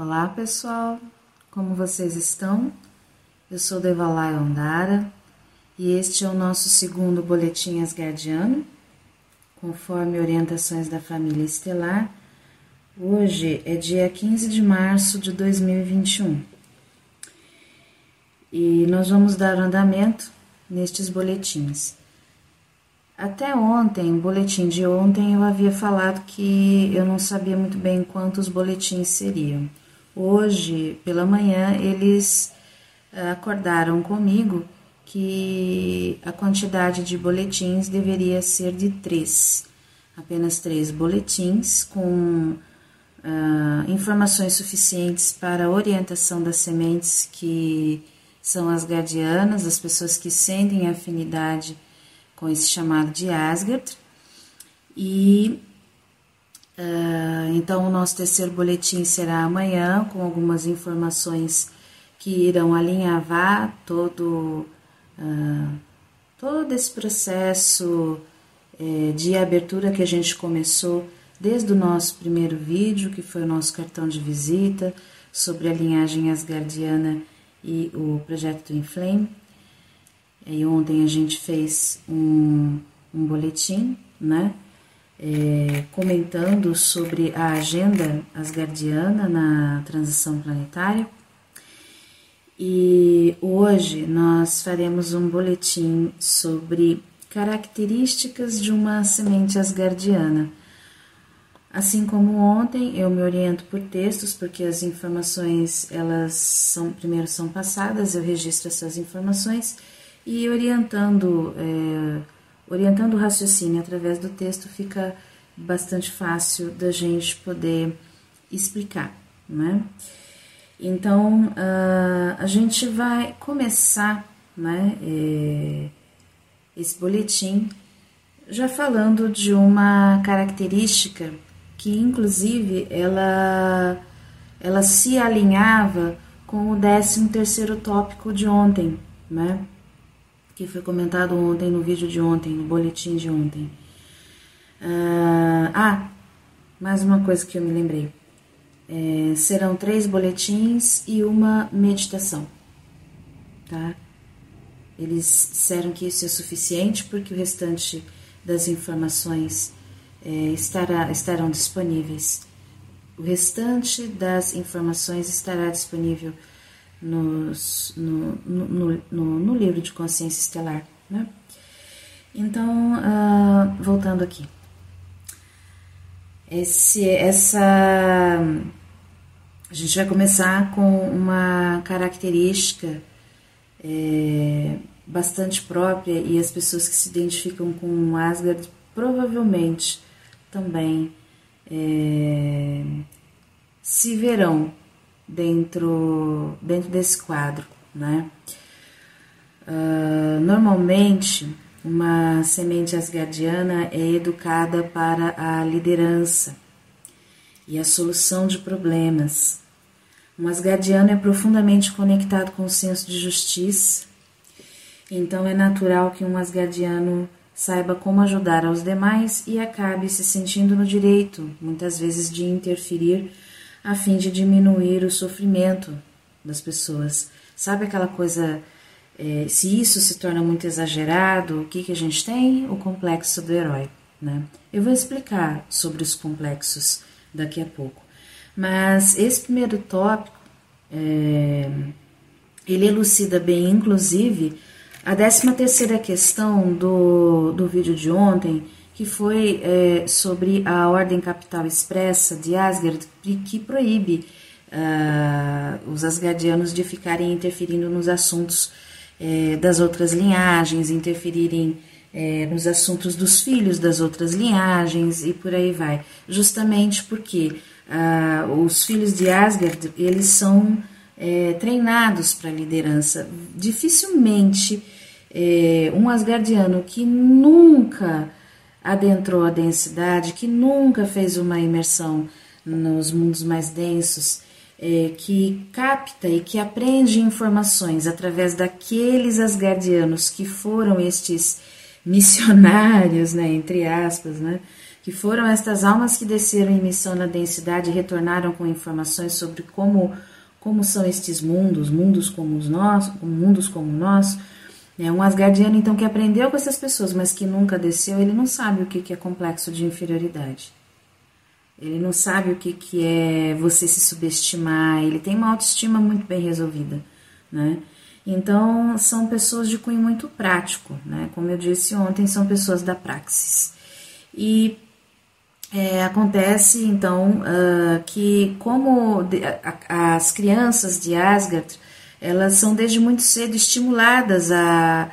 Olá pessoal, como vocês estão? Eu sou Devalai Ondara e este é o nosso segundo Boletim Asgardiano, conforme orientações da família estelar. Hoje é dia 15 de março de 2021 e nós vamos dar andamento nestes boletins. Até ontem, o boletim de ontem, eu havia falado que eu não sabia muito bem quantos boletins seriam. Hoje, pela manhã, eles eh, acordaram comigo que a quantidade de boletins deveria ser de três, apenas três boletins com uh, informações suficientes para a orientação das sementes que são as guardianas, as pessoas que sentem afinidade com esse chamado de Asgard. E uh, então o nosso terceiro boletim será amanhã, com algumas informações que irão alinhavar todo, uh, todo esse processo uh, de abertura que a gente começou desde o nosso primeiro vídeo, que foi o nosso cartão de visita sobre a linhagem asgardiana e o projeto do Inflame. E ontem a gente fez um, um boletim, né? É, comentando sobre a agenda asgardiana na transição planetária. E hoje nós faremos um boletim sobre características de uma semente asgardiana. Assim como ontem, eu me oriento por textos, porque as informações, elas são, primeiro são passadas, eu registro essas informações e orientando, é, orientando o raciocínio através do texto fica bastante fácil da gente poder explicar, né? Então, uh, a gente vai começar, né, esse boletim já falando de uma característica que, inclusive, ela, ela se alinhava com o 13 terceiro tópico de ontem, né? Que foi comentado ontem no vídeo de ontem, no boletim de ontem. Uh, ah, mais uma coisa que eu me lembrei. É, serão três boletins e uma meditação, tá? Eles disseram que isso é suficiente porque o restante das informações é, estará, estarão disponíveis. O restante das informações estará disponível nos, no, no, no, no, livro de consciência estelar. Né? Então, uh, voltando aqui. Esse, essa. A gente vai começar com uma característica é, bastante própria e as pessoas que se identificam com Asgard provavelmente também é, se verão dentro, dentro desse quadro, né? Uh, normalmente, uma semente asgardiana é educada para a liderança e a solução de problemas. Um asgardiano é profundamente conectado com o senso de justiça, então é natural que um asgardiano saiba como ajudar aos demais e acabe se sentindo no direito, muitas vezes, de interferir a fim de diminuir o sofrimento das pessoas. Sabe aquela coisa, é, se isso se torna muito exagerado, o que, que a gente tem? O complexo do herói. Né? Eu vou explicar sobre os complexos daqui a pouco. Mas esse primeiro tópico, é, ele elucida bem, inclusive, a 13 terceira questão do, do vídeo de ontem, que foi é, sobre a ordem capital expressa de Asgard, que proíbe uh, os asgardianos de ficarem interferindo nos assuntos é, das outras linhagens, interferirem é, nos assuntos dos filhos das outras linhagens e por aí vai. Justamente porque uh, os filhos de Asgard, eles são é, treinados para liderança. Dificilmente é, um asgardiano que nunca adentrou a densidade, que nunca fez uma imersão nos mundos mais densos, é, que capta e que aprende informações através daqueles asgardianos que foram estes missionários, né, entre aspas, né, que foram estas almas que desceram em missão na densidade e retornaram com informações sobre como, como são estes mundos, mundos como os nós, mundos como nós. É um asgardiano, então, que aprendeu com essas pessoas, mas que nunca desceu, ele não sabe o que é complexo de inferioridade. Ele não sabe o que, que é você se subestimar, ele tem uma autoestima muito bem resolvida, né? Então, são pessoas de cunho muito prático, né? Como eu disse ontem, são pessoas da praxis. E é, acontece, então, uh, que como as crianças de Asgard, elas são desde muito cedo estimuladas a,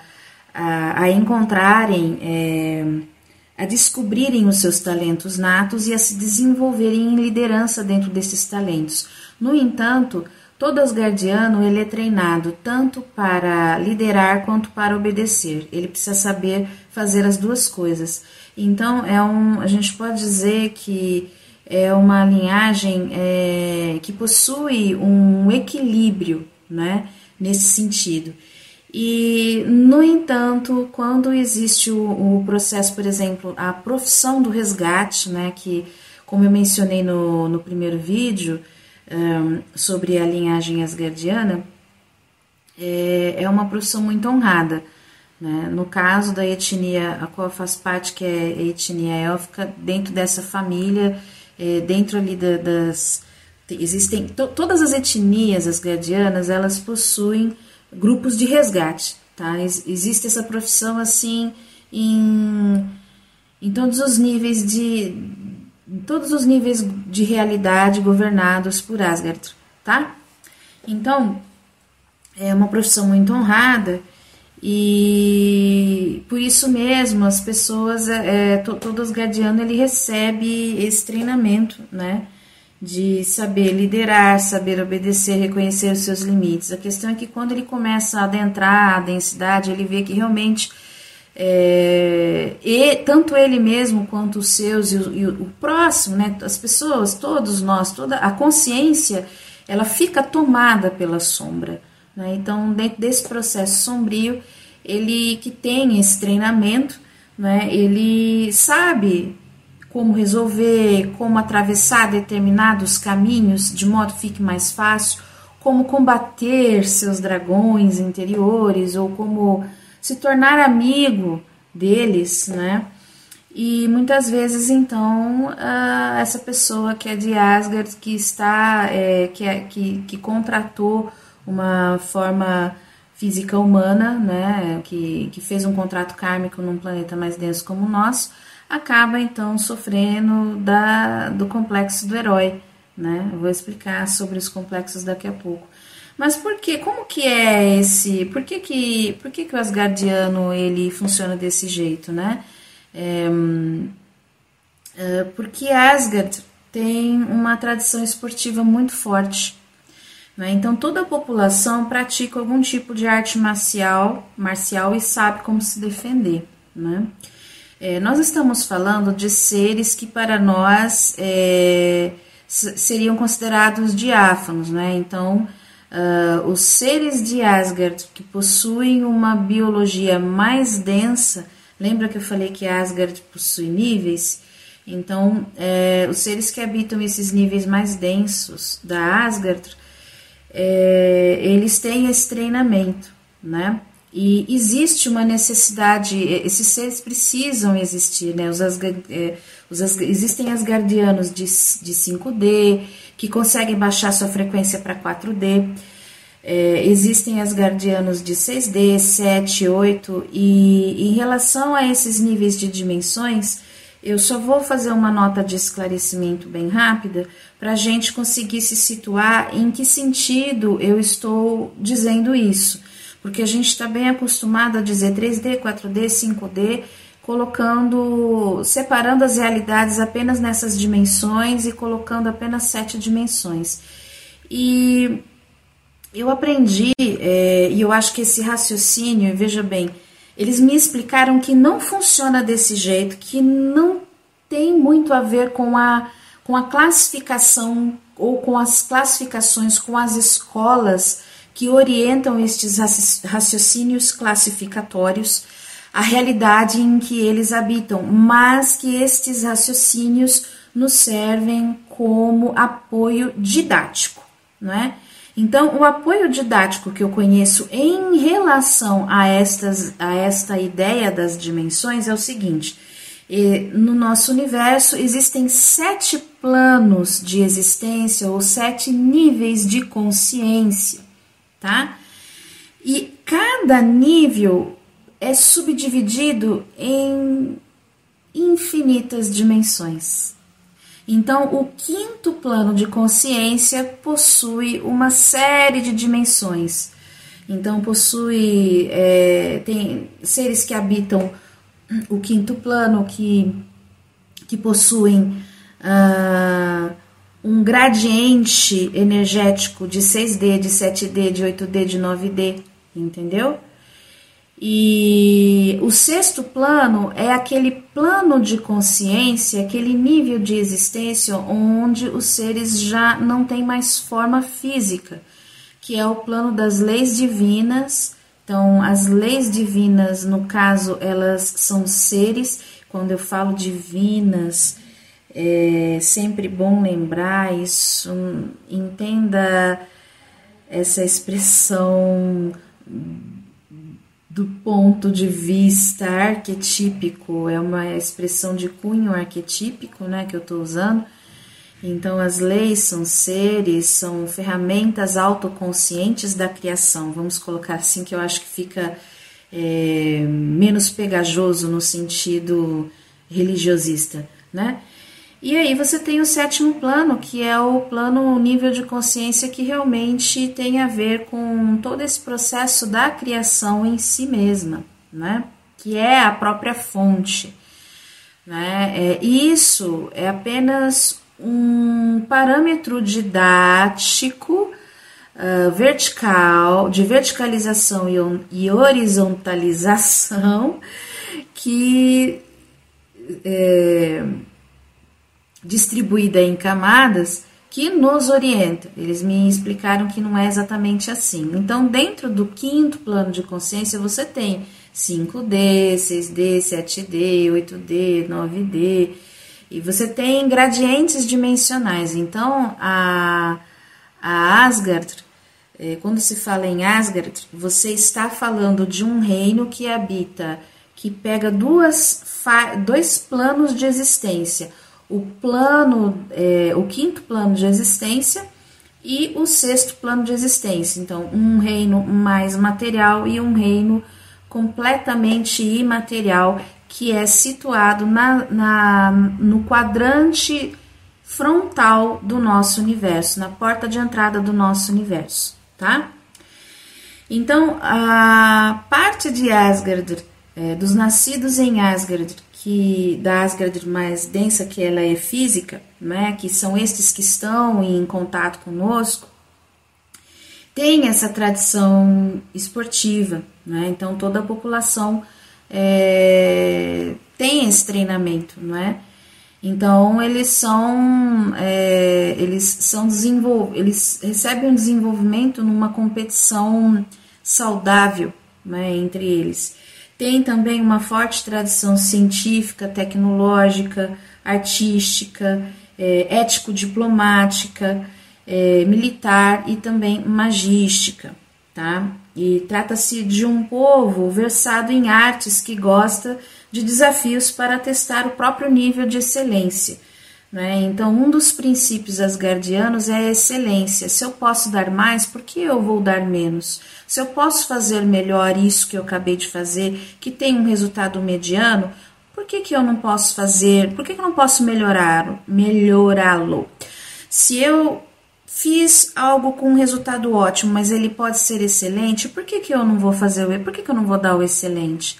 a, a encontrarem... É, a descobrirem os seus talentos natos e a se desenvolverem em liderança dentro desses talentos. No entanto, todo asgardiano ele é treinado tanto para liderar quanto para obedecer. Ele precisa saber fazer as duas coisas. Então, é um, a gente pode dizer que é uma linhagem é, que possui um equilíbrio né, nesse sentido. E, no entanto, quando existe o, o, processo, por exemplo, a profissão do resgate, né, que, como eu mencionei no, no primeiro vídeo um, sobre a linhagem asgardiana, é, é uma profissão muito honrada. Né? No caso da etnia a qual faz parte, que é a etnia élfica, dentro dessa família, é, dentro ali da, das. Existem. To, todas as etnias asgardianas elas possuem grupos de resgate, tá? Existe essa profissão assim em, em todos os níveis de em todos os níveis de realidade governados por Asgard, tá? Então, é uma profissão muito honrada e por isso mesmo as pessoas, é, é todo Asgardiano ele recebe esse treinamento, né? De saber liderar, saber obedecer, reconhecer os seus limites. A questão é que quando ele começa a adentrar a densidade, ele vê que realmente é, e tanto ele mesmo quanto os seus e o, e o, próximo, né, as pessoas, todos nós, toda a consciência, ela fica tomada pela sombra. Né? Então, dentro desse processo sombrio, ele que tem esse treinamento, né, ele sabe como resolver, como atravessar determinados caminhos de modo que fique mais fácil, como combater seus dragões interiores ou como se tornar amigo deles, né? E muitas vezes, então, uh, essa pessoa que é de Asgard, que está, é, que, é, que, que contratou uma forma física humana, né, que, que fez um contrato kármico num planeta mais denso como o nosso, acaba então sofrendo da, do complexo do herói. Né? Eu vou explicar sobre os complexos daqui a pouco. Mas por que? Como que é esse? Por que que, por que, que o Asgardiano ele funciona desse jeito, né? É, porque Asgard tem uma tradição esportiva muito forte. Né? Então toda a população pratica algum tipo de arte marcial, marcial e sabe como se defender. Né? É, nós estamos falando de seres que para nós é, seriam considerados diáfanos, né? Então, uh, os seres de Asgard que possuem uma biologia mais densa, lembra que eu falei que Asgard possui níveis? Então, é, os seres que habitam esses níveis mais densos da Asgard, é, eles têm esse treinamento, né? E existe uma necessidade, esses seres precisam existir, né? Os, é, os existem asgardianos de, de 5D, que conseguem baixar sua frequência para 4D. É, existem asgardianos de 6D, 7, 8, e em relação a esses níveis de dimensões, eu só vou fazer uma nota de esclarecimento bem rápida para a gente conseguir se situar em que sentido eu estou dizendo isso porque a gente está bem acostumado a dizer 3D, 4D, 5D, colocando, separando as realidades apenas nessas dimensões e colocando apenas sete dimensões. E eu aprendi, é, e eu acho que esse raciocínio, veja bem, eles me explicaram que não funciona desse jeito, que não tem muito a ver com a, com a classificação ou com as classificações, com as escolas que orientam estes raciocínios classificatórios a realidade em que eles habitam, mas que estes raciocínios nos servem como apoio didático, não é? Então, o apoio didático que eu conheço em relação a, estas, a esta ideia das dimensões é o seguinte: no nosso universo existem sete planos de existência ou sete níveis de consciência, tá? E cada nível é subdividido em infinitas dimensões. Então, o quinto plano de consciência possui uma série de dimensões. Então, possui é, tem seres que habitam o quinto plano, que, que possuem uh, um gradiente energético de 6D, de 7D, de 8D, de 9D, entendeu? E o sexto plano é aquele plano de consciência, aquele nível de existência onde os seres já não têm mais forma física, que é o plano das leis divinas. Então, as leis divinas, no caso, elas são seres. Quando eu falo divinas, é sempre bom lembrar isso. Entenda essa expressão do ponto de vista arquetípico, é uma expressão de cunho arquetípico, né, que eu estou usando. Então, as leis são seres, são ferramentas autoconscientes da criação. Vamos colocar assim, que eu acho que fica é, menos pegajoso no sentido religiosista, né? E aí você tem o sétimo plano, que é o plano nível de consciência que realmente tem a ver com todo esse processo da criação em si mesma, né? Que é a própria fonte. Né? É, isso é apenas um parâmetro didático uh, vertical, de verticalização e, e horizontalização que é, distribuída em camadas que nos orienta. Eles me explicaram que não é exatamente assim. Então, dentro do quinto plano de consciência, você tem 5D, 6D, 7D, 8D, 9D, e você tem gradientes dimensionais. Então, a, a Asgard, é, quando se fala em Asgard, você está falando de um reino que habita, que pega duas, dois planos de existência o plano, é, o quinto plano de existência e o sexto plano de existência. Então, um reino mais material e um reino completamente imaterial, que é situado na, na, no quadrante frontal do nosso universo, na porta de entrada do nosso universo, tá? Então, a parte de Asgard, é, dos nascidos em Asgard, que da Asgard mais densa, que ela é física, né, que são estes que estão em contato conosco, tem essa tradição esportiva, né? Então toda a população é, tem esse treinamento, não é? Então eles são é, eles são desenvol eles recebem um desenvolvimento numa competição saudável, né, entre eles. Tem também uma forte tradição científica, tecnológica, artística, é, ético-diplomática, é, militar e também magística, tá? E trata-se de um povo versado em artes que gosta de desafios para testar o próprio nível de excelência. Né? Então, um dos princípios asgardianos é a excelência. Se eu posso dar mais, por que eu vou dar menos? Se eu posso fazer melhor isso que eu acabei de fazer, que tem um resultado mediano, por que, que eu não posso fazer? Por que, que eu não posso melhorar, melhorá-lo? Se eu fiz algo com um resultado ótimo, mas ele pode ser excelente, por que, que eu não vou fazer o por que, que eu não vou dar o excelente?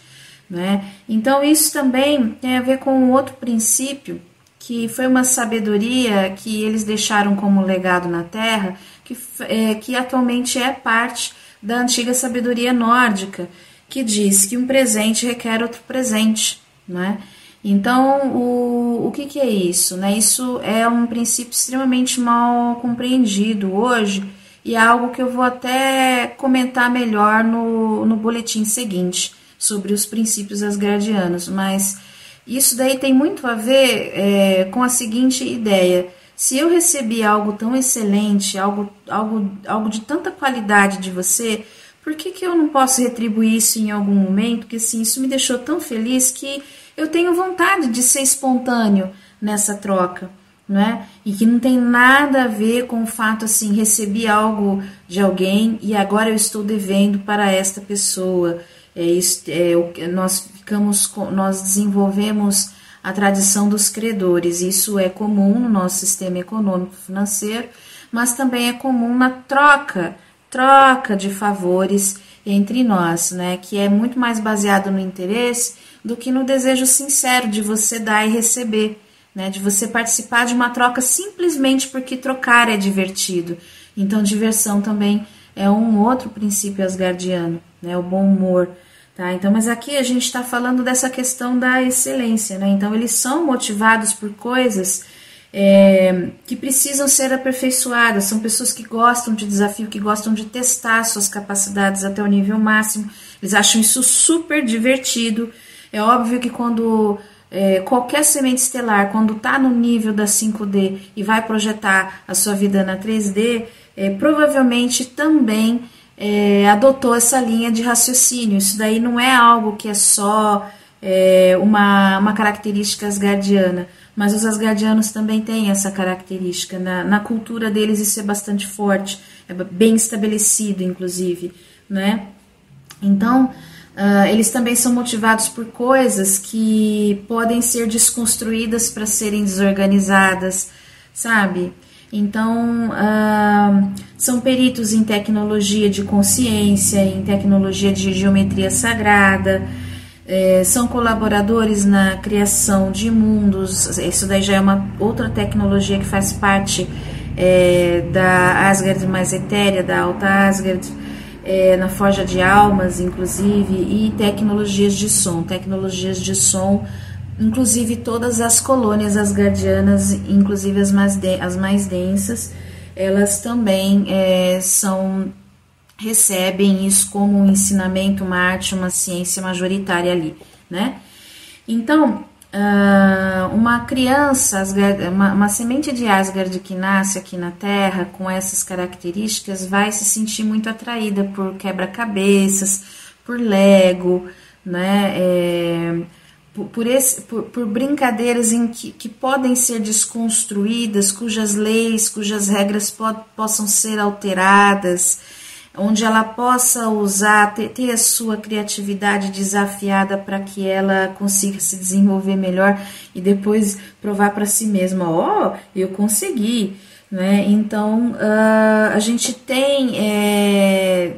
Né? Então, isso também tem a ver com outro princípio que foi uma sabedoria que eles deixaram como legado na Terra, que, é, que atualmente é parte da antiga sabedoria nórdica, que diz que um presente requer outro presente, né? Então, o, o que, que é isso? Né? Isso é um princípio extremamente mal compreendido hoje e é algo que eu vou até comentar melhor no, no boletim seguinte, sobre os princípios asgardianos, mas isso daí tem muito a ver é, com a seguinte ideia. Se eu recebi algo tão excelente, algo, algo, algo de tanta qualidade de você, por que, que eu não posso retribuir isso em algum momento? Porque assim, isso me deixou tão feliz que eu tenho vontade de ser espontâneo nessa troca né? E que não tem nada a ver com o fato assim, recebi algo de alguém e agora eu estou devendo para esta pessoa. É, isso, é, nós ficamos, nós desenvolvemos a tradição dos credores. Isso é comum no nosso sistema econômico financeiro, mas também é comum na troca, troca de favores entre nós, né? Que é muito mais baseado no interesse do que no desejo sincero de você dar e receber né, de você participar de uma troca simplesmente porque trocar é divertido. Então, diversão também é um outro princípio asgardiano, né, o bom humor. Tá? Então, mas aqui a gente está falando dessa questão da excelência. Né? Então, eles são motivados por coisas é, que precisam ser aperfeiçoadas. São pessoas que gostam de desafio, que gostam de testar suas capacidades até o nível máximo. Eles acham isso super divertido. É óbvio que quando é, qualquer semente estelar, quando está no nível da 5D e vai projetar a sua vida na 3D, é, provavelmente também é, adotou essa linha de raciocínio. Isso daí não é algo que é só é, uma, uma característica asgardiana, mas os asgardianos também têm essa característica. Na, na cultura deles isso é bastante forte, é bem estabelecido, inclusive. Né? Então, Uh, eles também são motivados por coisas que podem ser desconstruídas para serem desorganizadas, sabe? Então, uh, são peritos em tecnologia de consciência, em tecnologia de geometria sagrada, é, são colaboradores na criação de mundos. Isso daí já é uma outra tecnologia que faz parte é, da Asgard mais etérea, da Alta Asgard é, na forja de almas, inclusive, e tecnologias de som. Tecnologias de som, inclusive todas as colônias asgardianas, inclusive as mais, de, as mais densas, elas também é, são recebem isso como um ensinamento, uma arte, uma ciência majoritária ali, né? Então, Uh, uma criança, uma, uma, semente de Asgard que nasce aqui na Terra com essas características vai se sentir muito atraída por quebra-cabeças, por Lego, né? É, por, esse, por, por, brincadeiras em que, que podem ser desconstruídas, cujas leis, cujas regras pod, possam ser alteradas onde ela possa usar, ter, ter a sua criatividade desafiada para que ela consiga se desenvolver melhor e depois provar para si mesma: ó, oh, eu consegui. Né? Então, uh, a gente tem é,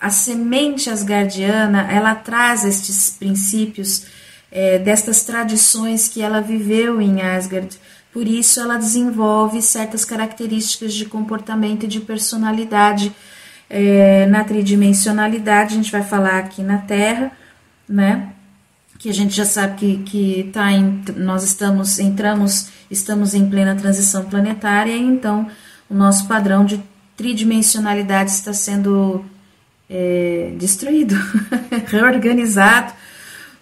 a semente asgardiana, ela traz estes princípios é, destas tradições que ela viveu em Asgard. Por isso, ela desenvolve certas características de comportamento e de personalidade é, na tridimensionalidade, a gente vai falar aqui na Terra, né? Que a gente já sabe que, que tá em, nós estamos, entramos, estamos em plena transição planetária, então o nosso padrão de tridimensionalidade está sendo é, destruído, reorganizado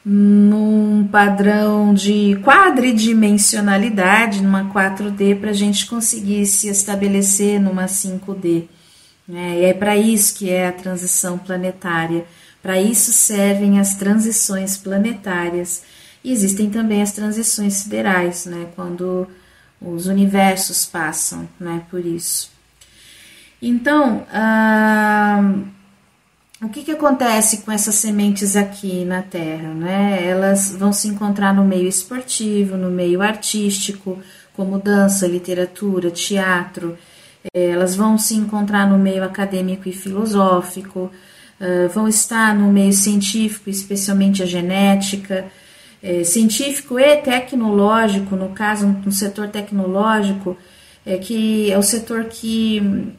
num padrão de quadridimensionalidade, numa 4D, para a gente conseguir se estabelecer numa 5D. Né? E é para isso que é a transição planetária. Para isso servem as transições planetárias. E existem também as transições siderais, né? quando os universos passam né? por isso. Então, ah, o que, que acontece com essas sementes aqui na Terra? Né? Elas vão se encontrar no meio esportivo, no meio artístico, como dança, literatura, teatro é, elas vão se encontrar no meio acadêmico e filosófico, uh, vão estar no meio científico, especialmente a genética, é, científico e tecnológico, no caso, no setor tecnológico, é, que é o setor que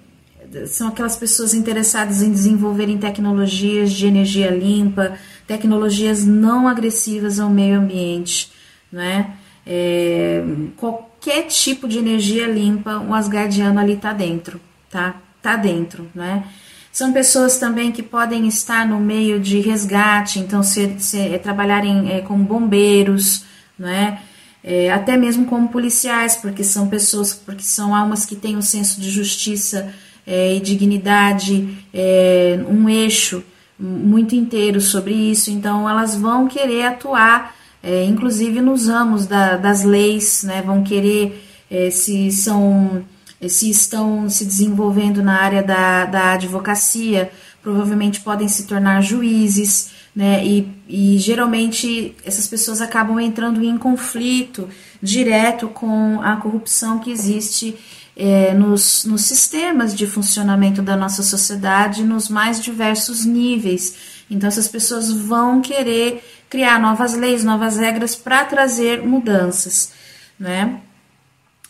são aquelas pessoas interessadas em desenvolverem tecnologias de energia limpa, tecnologias não agressivas ao meio ambiente, né? É, qualquer tipo de energia limpa, um asgardiano ali tá dentro, tá? Tá dentro, né? São pessoas também que podem estar no meio de resgate, então ser, ser, é, trabalharem é, como bombeiros, não é? é? até mesmo como policiais, porque são pessoas, porque são almas que têm um senso de justiça é, e dignidade, é, um eixo muito inteiro sobre isso, então elas vão querer atuar, é, inclusive nos ramos da, das leis, né? vão querer se são se estão se desenvolvendo na área da, da advocacia, provavelmente podem se tornar juízes, né? E, e geralmente essas pessoas acabam entrando em conflito direto com a corrupção que existe é, nos, nos sistemas de funcionamento da nossa sociedade, nos mais diversos níveis. Então, essas pessoas vão querer criar novas leis, novas regras para trazer mudanças, né?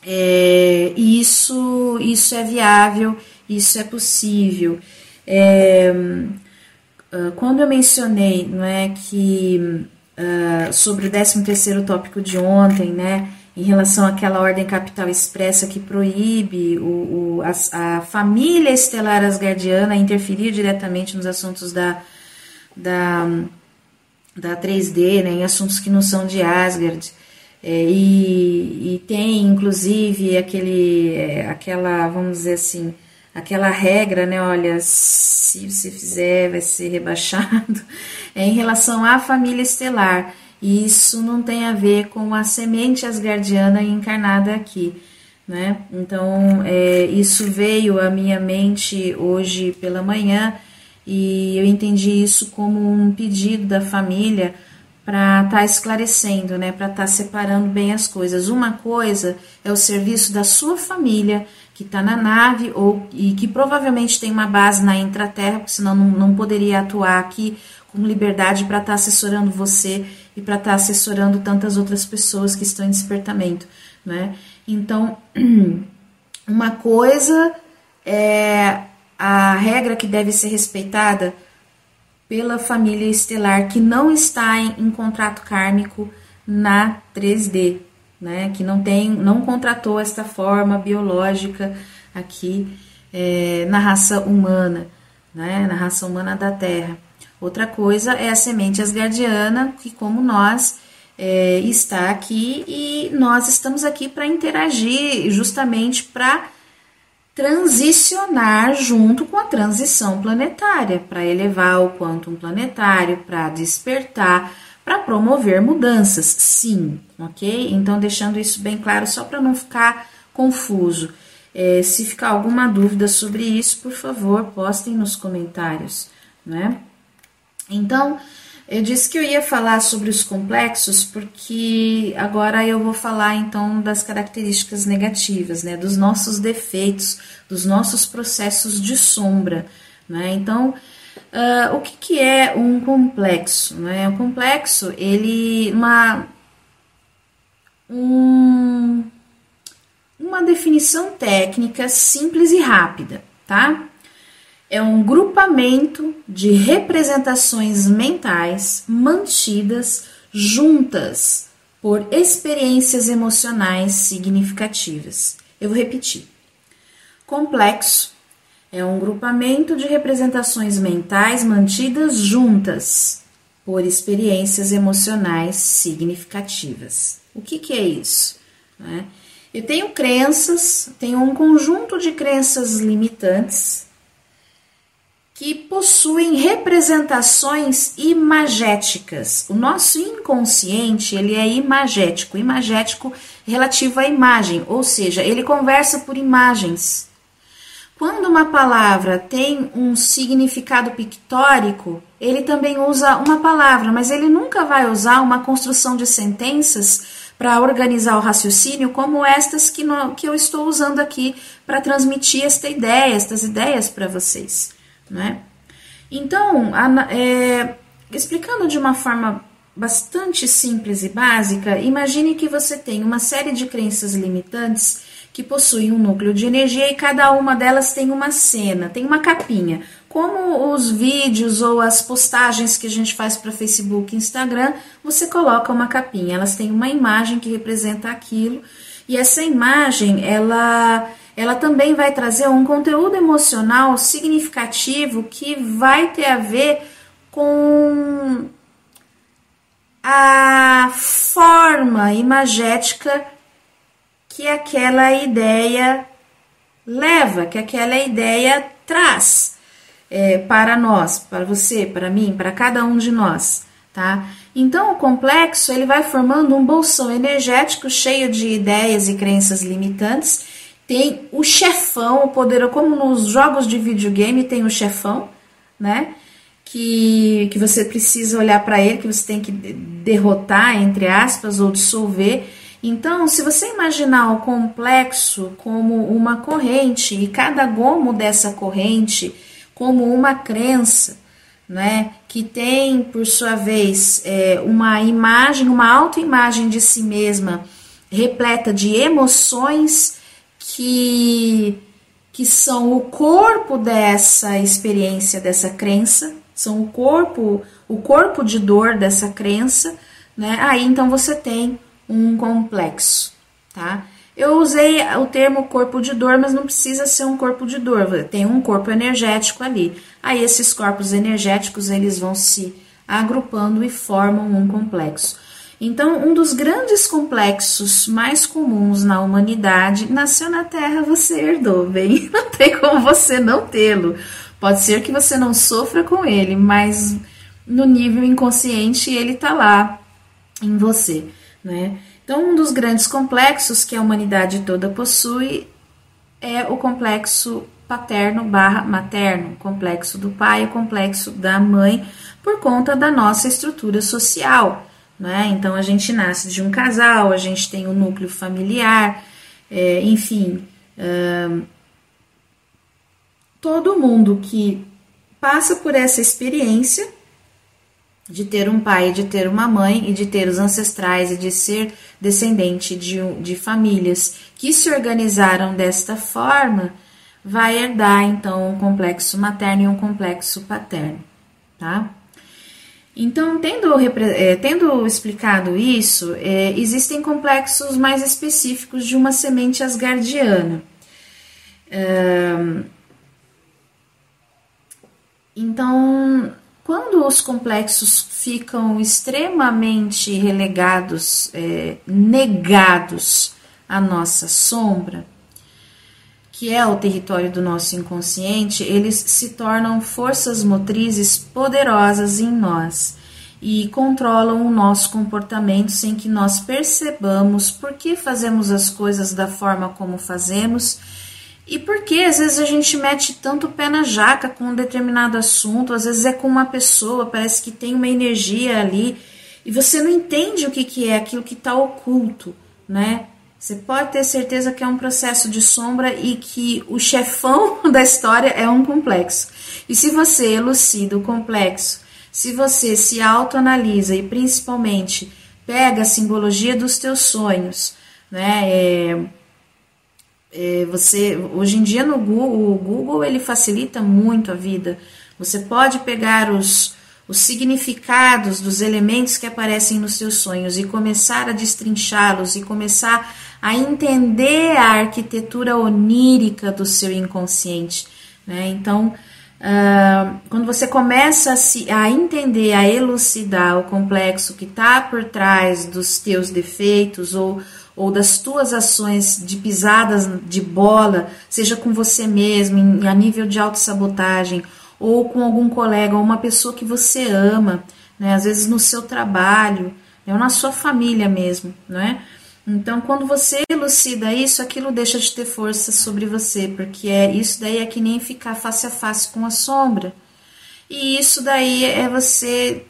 É, isso, isso é viável, isso é possível. É, ah, quando eu mencionei não é, que uh, sobre o 13 terceiro tópico de ontem, né, em relação àquela ordem capital expressa que proíbe o, o a, a, família estelar asgardiana interferir diretamente nos assuntos da, da, da 3D, né, em assuntos que não são de Asgard, é, e, e, tem inclusive aquele, é, aquela, vamos dizer assim, aquela regra, né? Olha, se você fizer, vai ser rebaixado, é em relação à família estelar. E isso não tem a ver com a semente asgardiana encarnada aqui. Né? Então, é, isso veio à minha mente hoje pela manhã e eu entendi isso como um pedido da família para estar tá esclarecendo, né, para estar tá separando bem as coisas. Uma coisa é o serviço da sua família que está na nave ou e que provavelmente tem uma base na intraterra, porque senão não, não poderia atuar aqui com liberdade para estar tá assessorando você e para estar tá assessorando tantas outras pessoas que estão em despertamento, né? Então, uma coisa é a regra que deve ser respeitada pela família estelar que não está em, em contrato kármico na 3D, né? Que não tem, não contratou esta forma biológica aqui é, na raça humana, né? Na raça humana da Terra. Outra coisa é a semente asgardiana, que como nós é, está aqui e nós estamos aqui para interagir, justamente para transicionar junto com a transição planetária, para elevar o quantum planetário, para despertar, para promover mudanças, sim, ok? Então, deixando isso bem claro, só para não ficar confuso. É, se ficar alguma dúvida sobre isso, por favor, postem nos comentários, né? Então, eu disse que eu ia falar sobre os complexos, porque agora eu vou falar então das características negativas, né, dos nossos defeitos, dos nossos processos de sombra. Né? Então, uh, o que, que é um complexo? Né? Um complexo, ele, uma, um, uma definição técnica simples e rápida, tá? É um grupamento de representações mentais mantidas juntas por experiências emocionais significativas. Eu vou repetir. Complexo é um grupamento de representações mentais mantidas juntas por experiências emocionais significativas. O que, que é isso? Né? Eu tenho crenças, tenho um conjunto de crenças limitantes que possuem representações imagéticas. O nosso inconsciente, ele é imagético, imagético relativo à imagem, ou seja, ele conversa por imagens. Quando uma palavra tem um significado pictórico, ele também usa uma palavra, mas ele nunca vai usar uma construção de sentenças para organizar o raciocínio como estas que, no, que eu estou usando aqui para transmitir esta ideia, estas ideias para vocês. Né? Então, a, é, explicando de uma forma bastante simples e básica, imagine que você tem uma série de crenças limitantes que possuem um núcleo de energia e cada uma delas tem uma cena, tem uma capinha. Como os vídeos ou as postagens que a gente faz para Facebook e Instagram, você coloca uma capinha. Elas têm uma imagem que representa aquilo e essa imagem ela ela também vai trazer um conteúdo emocional significativo que vai ter a ver com a forma imagética que aquela ideia leva, que aquela ideia traz é, para nós, para você, para mim, para cada um de nós, tá? Então o complexo ele vai formando um bolsão energético cheio de ideias e crenças limitantes. Tem o chefão, o poder, como nos jogos de videogame tem o chefão, né? Que, que você precisa olhar para ele, que você tem que derrotar, entre aspas, ou dissolver. Então, se você imaginar o complexo como uma corrente e cada gomo dessa corrente como uma crença, né, que tem, por sua vez, é, uma imagem, uma autoimagem de si mesma repleta de emoções que, que são o corpo dessa experiência, dessa crença, são o corpo, o corpo de dor dessa crença, né? Aí então você tem um complexo, tá? Eu usei o termo corpo de dor, mas não precisa ser um corpo de dor, tem um corpo energético ali. Aí esses corpos energéticos eles vão se agrupando e formam um complexo. Então, um dos grandes complexos mais comuns na humanidade nasceu na Terra, você herdou, bem, não tem como você não tê-lo. Pode ser que você não sofra com ele, mas no nível inconsciente ele está lá em você, né? Então, um dos grandes complexos que a humanidade toda possui é o complexo paterno barra materno, complexo do pai e complexo da mãe, por conta da nossa estrutura social. Né? Então, a gente nasce de um casal, a gente tem o um núcleo familiar, é, enfim. todo mundo que passa por essa experiência de ter um pai, de ter uma mãe e de ter os ancestrais e de ser descendente de, de famílias que se organizaram desta forma, vai herdar então um complexo materno e um complexo paterno, tá? Então, tendo, é, tendo explicado isso, é, existem complexos mais específicos de uma semente asgardiana. Então, quando os complexos ficam extremamente relegados, é, negados à nossa sombra, que é o território do nosso inconsciente, eles se tornam forças motrizes poderosas em nós e controlam o nosso comportamento sem que nós percebamos por que fazemos as coisas da forma como fazemos e por que às vezes a gente mete tanto pé na jaca com um determinado assunto, às vezes é com uma pessoa, parece que tem uma energia ali, e você não entende o que, que é aquilo que está oculto, né? Você pode ter certeza que é um processo de sombra e que o chefão da história é um complexo. E se você elucida o complexo, se você se autoanalisa e principalmente pega a simbologia dos teus sonhos, né? É, é, você hoje em dia no Google, o Google ele facilita muito a vida. Você pode pegar os, os significados dos elementos que aparecem nos seus sonhos e começar a destrinchá-los e começar a entender a arquitetura onírica do seu inconsciente. Né? Então, uh, quando você começa a, se, a entender, a elucidar o complexo que está por trás dos teus defeitos ou ou das tuas ações de pisadas de bola, seja com você mesmo, em, a nível de autossabotagem, ou com algum colega, ou uma pessoa que você ama, né? às vezes no seu trabalho, né? ou na sua família mesmo, não é? Então, quando você elucida isso, aquilo deixa de ter força sobre você, porque é isso daí é que nem ficar face a face com a sombra. E isso daí é você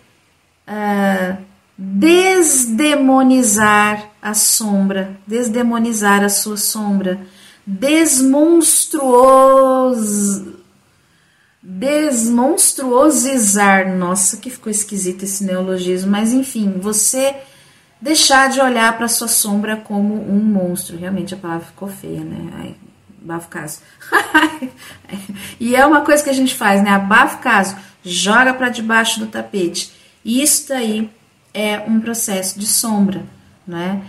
uh, desdemonizar a sombra, desdemonizar a sua sombra, desmonstruos, desmonstruosizar. Nossa, que ficou esquisito esse neologismo, mas enfim, você deixar de olhar para sua sombra como um monstro. Realmente a palavra ficou feia, né? Ai, abafo caso. e é uma coisa que a gente faz, né? Abafa caso, joga para debaixo do tapete. Isso daí é um processo de sombra, né?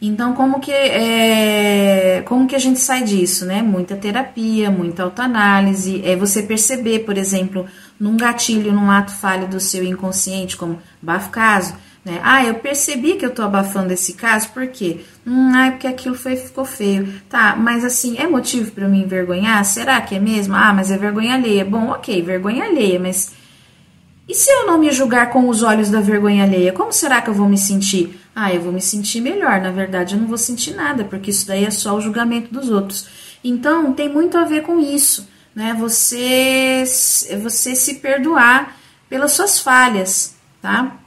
Então, como que, é, como que a gente sai disso, né? Muita terapia, muita autoanálise, é você perceber, por exemplo, num gatilho, num ato falho do seu inconsciente, como bafo caso, né? Ah, eu percebi que eu tô abafando esse caso, por quê? Hum, ah, porque aquilo foi, ficou feio. Tá, mas assim, é motivo para eu me envergonhar? Será que é mesmo? Ah, mas é vergonha alheia. Bom, ok, vergonha alheia, mas e se eu não me julgar com os olhos da vergonha alheia, como será que eu vou me sentir? Ah, eu vou me sentir melhor. Na verdade, eu não vou sentir nada, porque isso daí é só o julgamento dos outros. Então, tem muito a ver com isso, né? Você, você se perdoar pelas suas falhas, tá?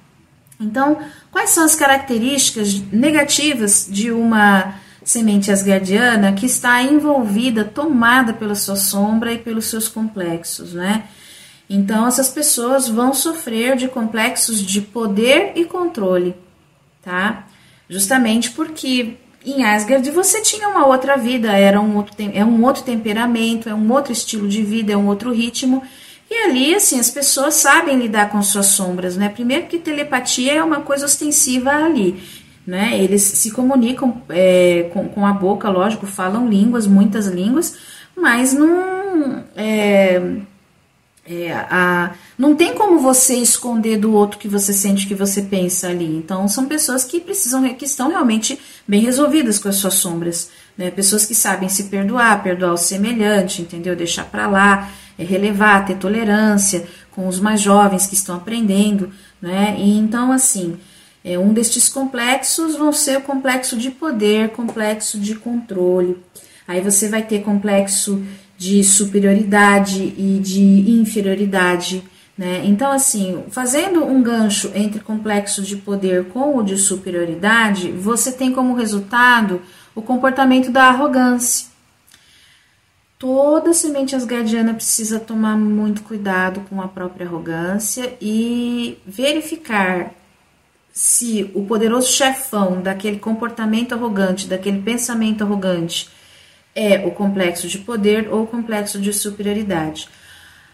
Então, quais são as características negativas de uma semente asgardiana que está envolvida, tomada pela sua sombra e pelos seus complexos, né? Então, essas pessoas vão sofrer de complexos de poder e controle, tá? Justamente porque em Asgard você tinha uma outra vida, era um outro, é um outro temperamento, é um outro estilo de vida, é um outro ritmo. E ali, assim, as pessoas sabem lidar com suas sombras, né? Primeiro que telepatia é uma coisa ostensiva ali, né? Eles se comunicam é, com, com a boca, lógico, falam línguas, muitas línguas, mas não... É, é, a, não tem como você esconder do outro que você sente que você pensa ali. Então, são pessoas que precisam, que estão realmente bem resolvidas com as suas sombras. Né? Pessoas que sabem se perdoar, perdoar o semelhante, entendeu? Deixar para lá, é, relevar, ter tolerância com os mais jovens que estão aprendendo. Né? E então, assim, é, um destes complexos vão ser o complexo de poder, complexo de controle. Aí você vai ter complexo de superioridade e de inferioridade. Né? Então, assim, fazendo um gancho entre complexo de poder com o de superioridade, você tem como resultado o comportamento da arrogância. Toda semente asgardiana precisa tomar muito cuidado com a própria arrogância e verificar se o poderoso chefão daquele comportamento arrogante, daquele pensamento arrogante, é o complexo de poder ou o complexo de superioridade.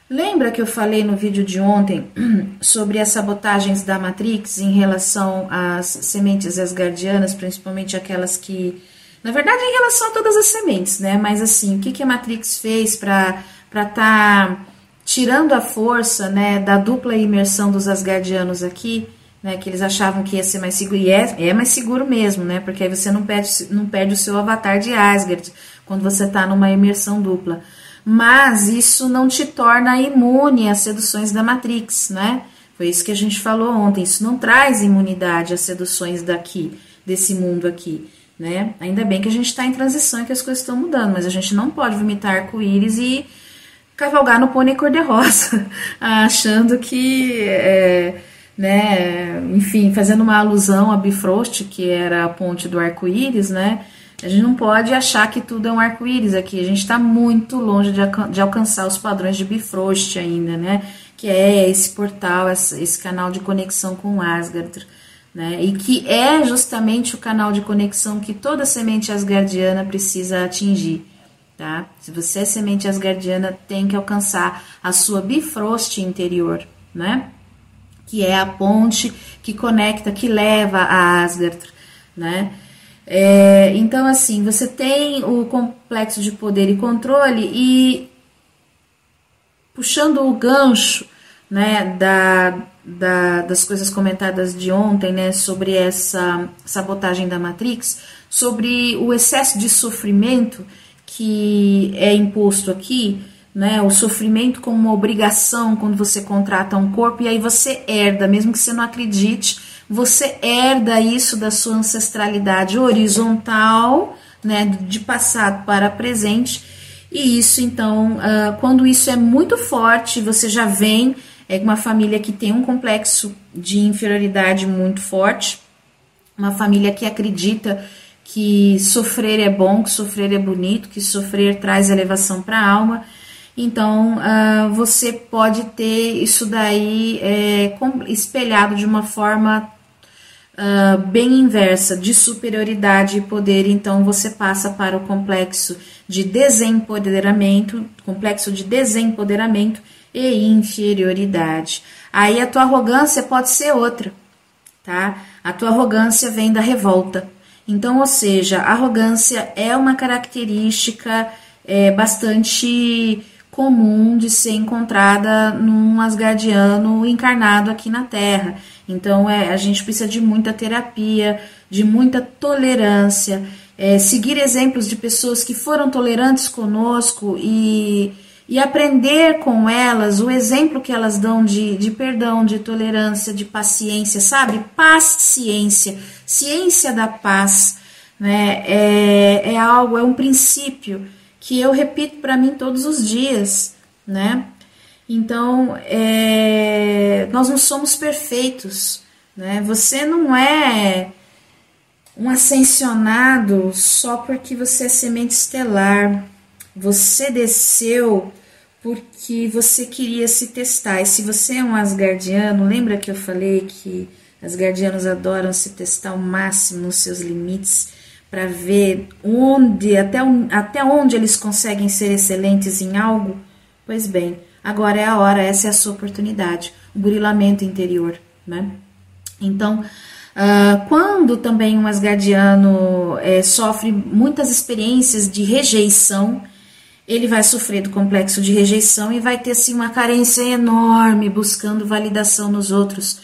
Lembra que eu falei no vídeo de ontem sobre as sabotagens da Matrix em relação às sementes asgardianas, principalmente aquelas que. Na verdade, em relação a todas as sementes, né? Mas assim, o que, que a Matrix fez para estar tá tirando a força né, da dupla imersão dos asgardianos aqui? Né, que eles achavam que ia ser mais seguro, e é, é mais seguro mesmo, né? Porque aí você não perde, não perde o seu avatar de Asgard, quando você está numa imersão dupla. Mas isso não te torna imune às seduções da Matrix, né? Foi isso que a gente falou ontem. Isso não traz imunidade às seduções daqui, desse mundo aqui, né? Ainda bem que a gente está em transição e que as coisas estão mudando, mas a gente não pode vomitar arco-íris e cavalgar no pônei cor-de-rosa, achando que, é, né, enfim, fazendo uma alusão a Bifrost, que era a ponte do arco-íris, né? A gente não pode achar que tudo é um arco-íris aqui. A gente está muito longe de, de, alcançar os padrões de Bifrost ainda, né? Que é esse portal, esse canal de conexão com Asgard. Né? E que é justamente o canal de conexão que toda semente asgardiana precisa atingir. Tá? Se você é semente asgardiana, tem que alcançar a sua Bifrost interior, né? Que é a ponte que conecta, que leva a Asgard, né? É, então, assim, você tem o complexo de poder e controle e puxando o gancho né, da, da, das coisas comentadas de ontem, né, sobre essa sabotagem da Matrix, sobre o excesso de sofrimento que é imposto aqui, né, o sofrimento como uma obrigação quando você contrata um corpo e aí você herda, mesmo que você não acredite, você herda isso da sua ancestralidade horizontal, né, de passado para presente. E isso, então, uh, quando isso é muito forte, você já vem é uma família que tem um complexo de inferioridade muito forte, uma família que acredita que sofrer é bom, que sofrer é bonito, que sofrer traz elevação para a alma. Então, uh, você pode ter isso daí é, espelhado de uma forma uh, bem inversa de superioridade e poder, então você passa para o complexo de desempoderamento, complexo de desempoderamento e inferioridade. Aí a tua arrogância pode ser outra, tá? A tua arrogância vem da revolta. Então, ou seja, arrogância é uma característica é, bastante comum de ser encontrada num asgardiano encarnado aqui na Terra. Então, é, a gente precisa de muita terapia, de muita tolerância, é, seguir exemplos de pessoas que foram tolerantes conosco e, e aprender com elas o exemplo que elas dão de, de perdão, de tolerância, de paciência, sabe? Paciência, ciência da paz, né? É, é algo, é um princípio que eu repito para mim todos os dias, né? Então, é, nós não somos perfeitos, né? Você não é um ascensionado só porque você é semente estelar. Você desceu porque você queria se testar. E se você é um asgardiano, lembra que eu falei que asgardianos adoram se testar ao máximo nos seus limites para ver onde até, até onde eles conseguem ser excelentes em algo? Pois bem, agora é a hora, essa é a sua oportunidade, o burilamento interior, né? Então, uh, quando também um asgardiano é, sofre muitas experiências de rejeição, ele vai sofrer do complexo de rejeição e vai ter assim uma carência enorme buscando validação nos outros.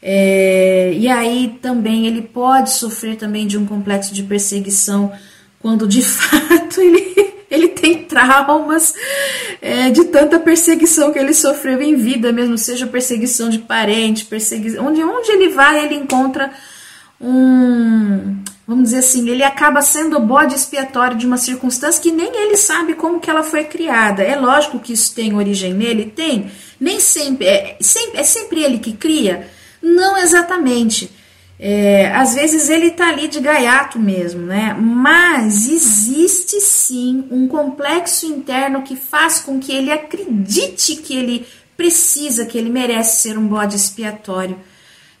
É, e aí também ele pode sofrer também de um complexo de perseguição quando de fato ele, ele tem traumas é, de tanta perseguição que ele sofreu em vida mesmo, seja perseguição de parente, perseguição. Onde, onde ele vai, ele encontra um vamos dizer assim, ele acaba sendo o bode expiatório de uma circunstância que nem ele sabe como que ela foi criada. É lógico que isso tem origem nele, tem. Nem sempre é, sempre, é sempre ele que cria. Não exatamente. É, às vezes ele está ali de gaiato mesmo, né? Mas existe sim um complexo interno que faz com que ele acredite que ele precisa, que ele merece ser um bode expiatório.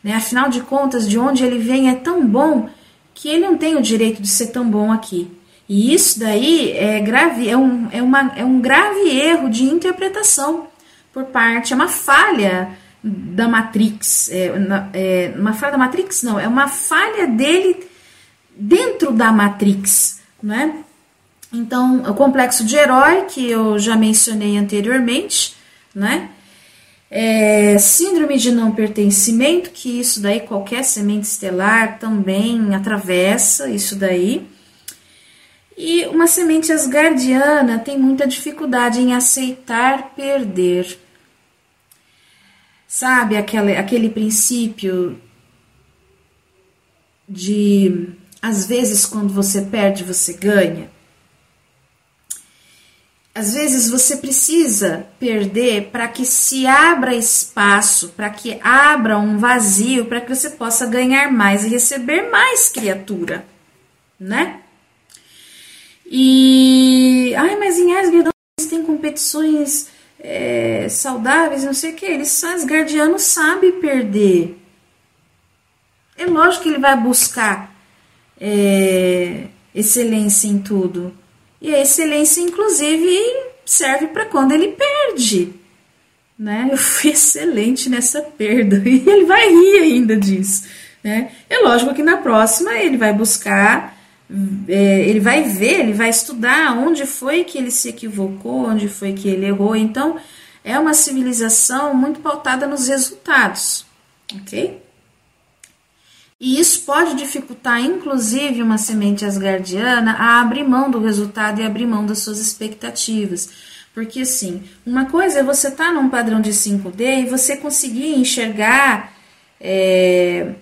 Né? Afinal de contas, de onde ele vem é tão bom que ele não tem o direito de ser tão bom aqui. E isso daí é grave, é um, é uma, é um grave erro de interpretação por parte, é uma falha da Matrix, é, é, uma falha da Matrix não, é uma falha dele dentro da Matrix, né? Então, o complexo de herói que eu já mencionei anteriormente, né? É, síndrome de não pertencimento, que isso daí qualquer semente estelar também atravessa isso daí. E uma semente asgardiana tem muita dificuldade em aceitar perder. Sabe aquele, aquele princípio de às vezes quando você perde, você ganha? Às vezes você precisa perder para que se abra espaço, para que abra um vazio, para que você possa ganhar mais e receber mais criatura, né? E. Ai, mas em Asgard têm competições é, saudáveis, não sei o que. Eles, Asgardiano sabe perder. É lógico que ele vai buscar é, excelência em tudo. E a excelência, inclusive, serve para quando ele perde. Né? Eu fui excelente nessa perda. E ele vai rir ainda disso. Né? É lógico que na próxima ele vai buscar, é, ele vai ver, ele vai estudar onde foi que ele se equivocou, onde foi que ele errou. Então, é uma civilização muito pautada nos resultados. Ok? E isso pode dificultar, inclusive, uma semente asgardiana a abrir mão do resultado e abrir mão das suas expectativas. Porque, assim, uma coisa é você estar tá num padrão de 5D e você conseguir enxergar é,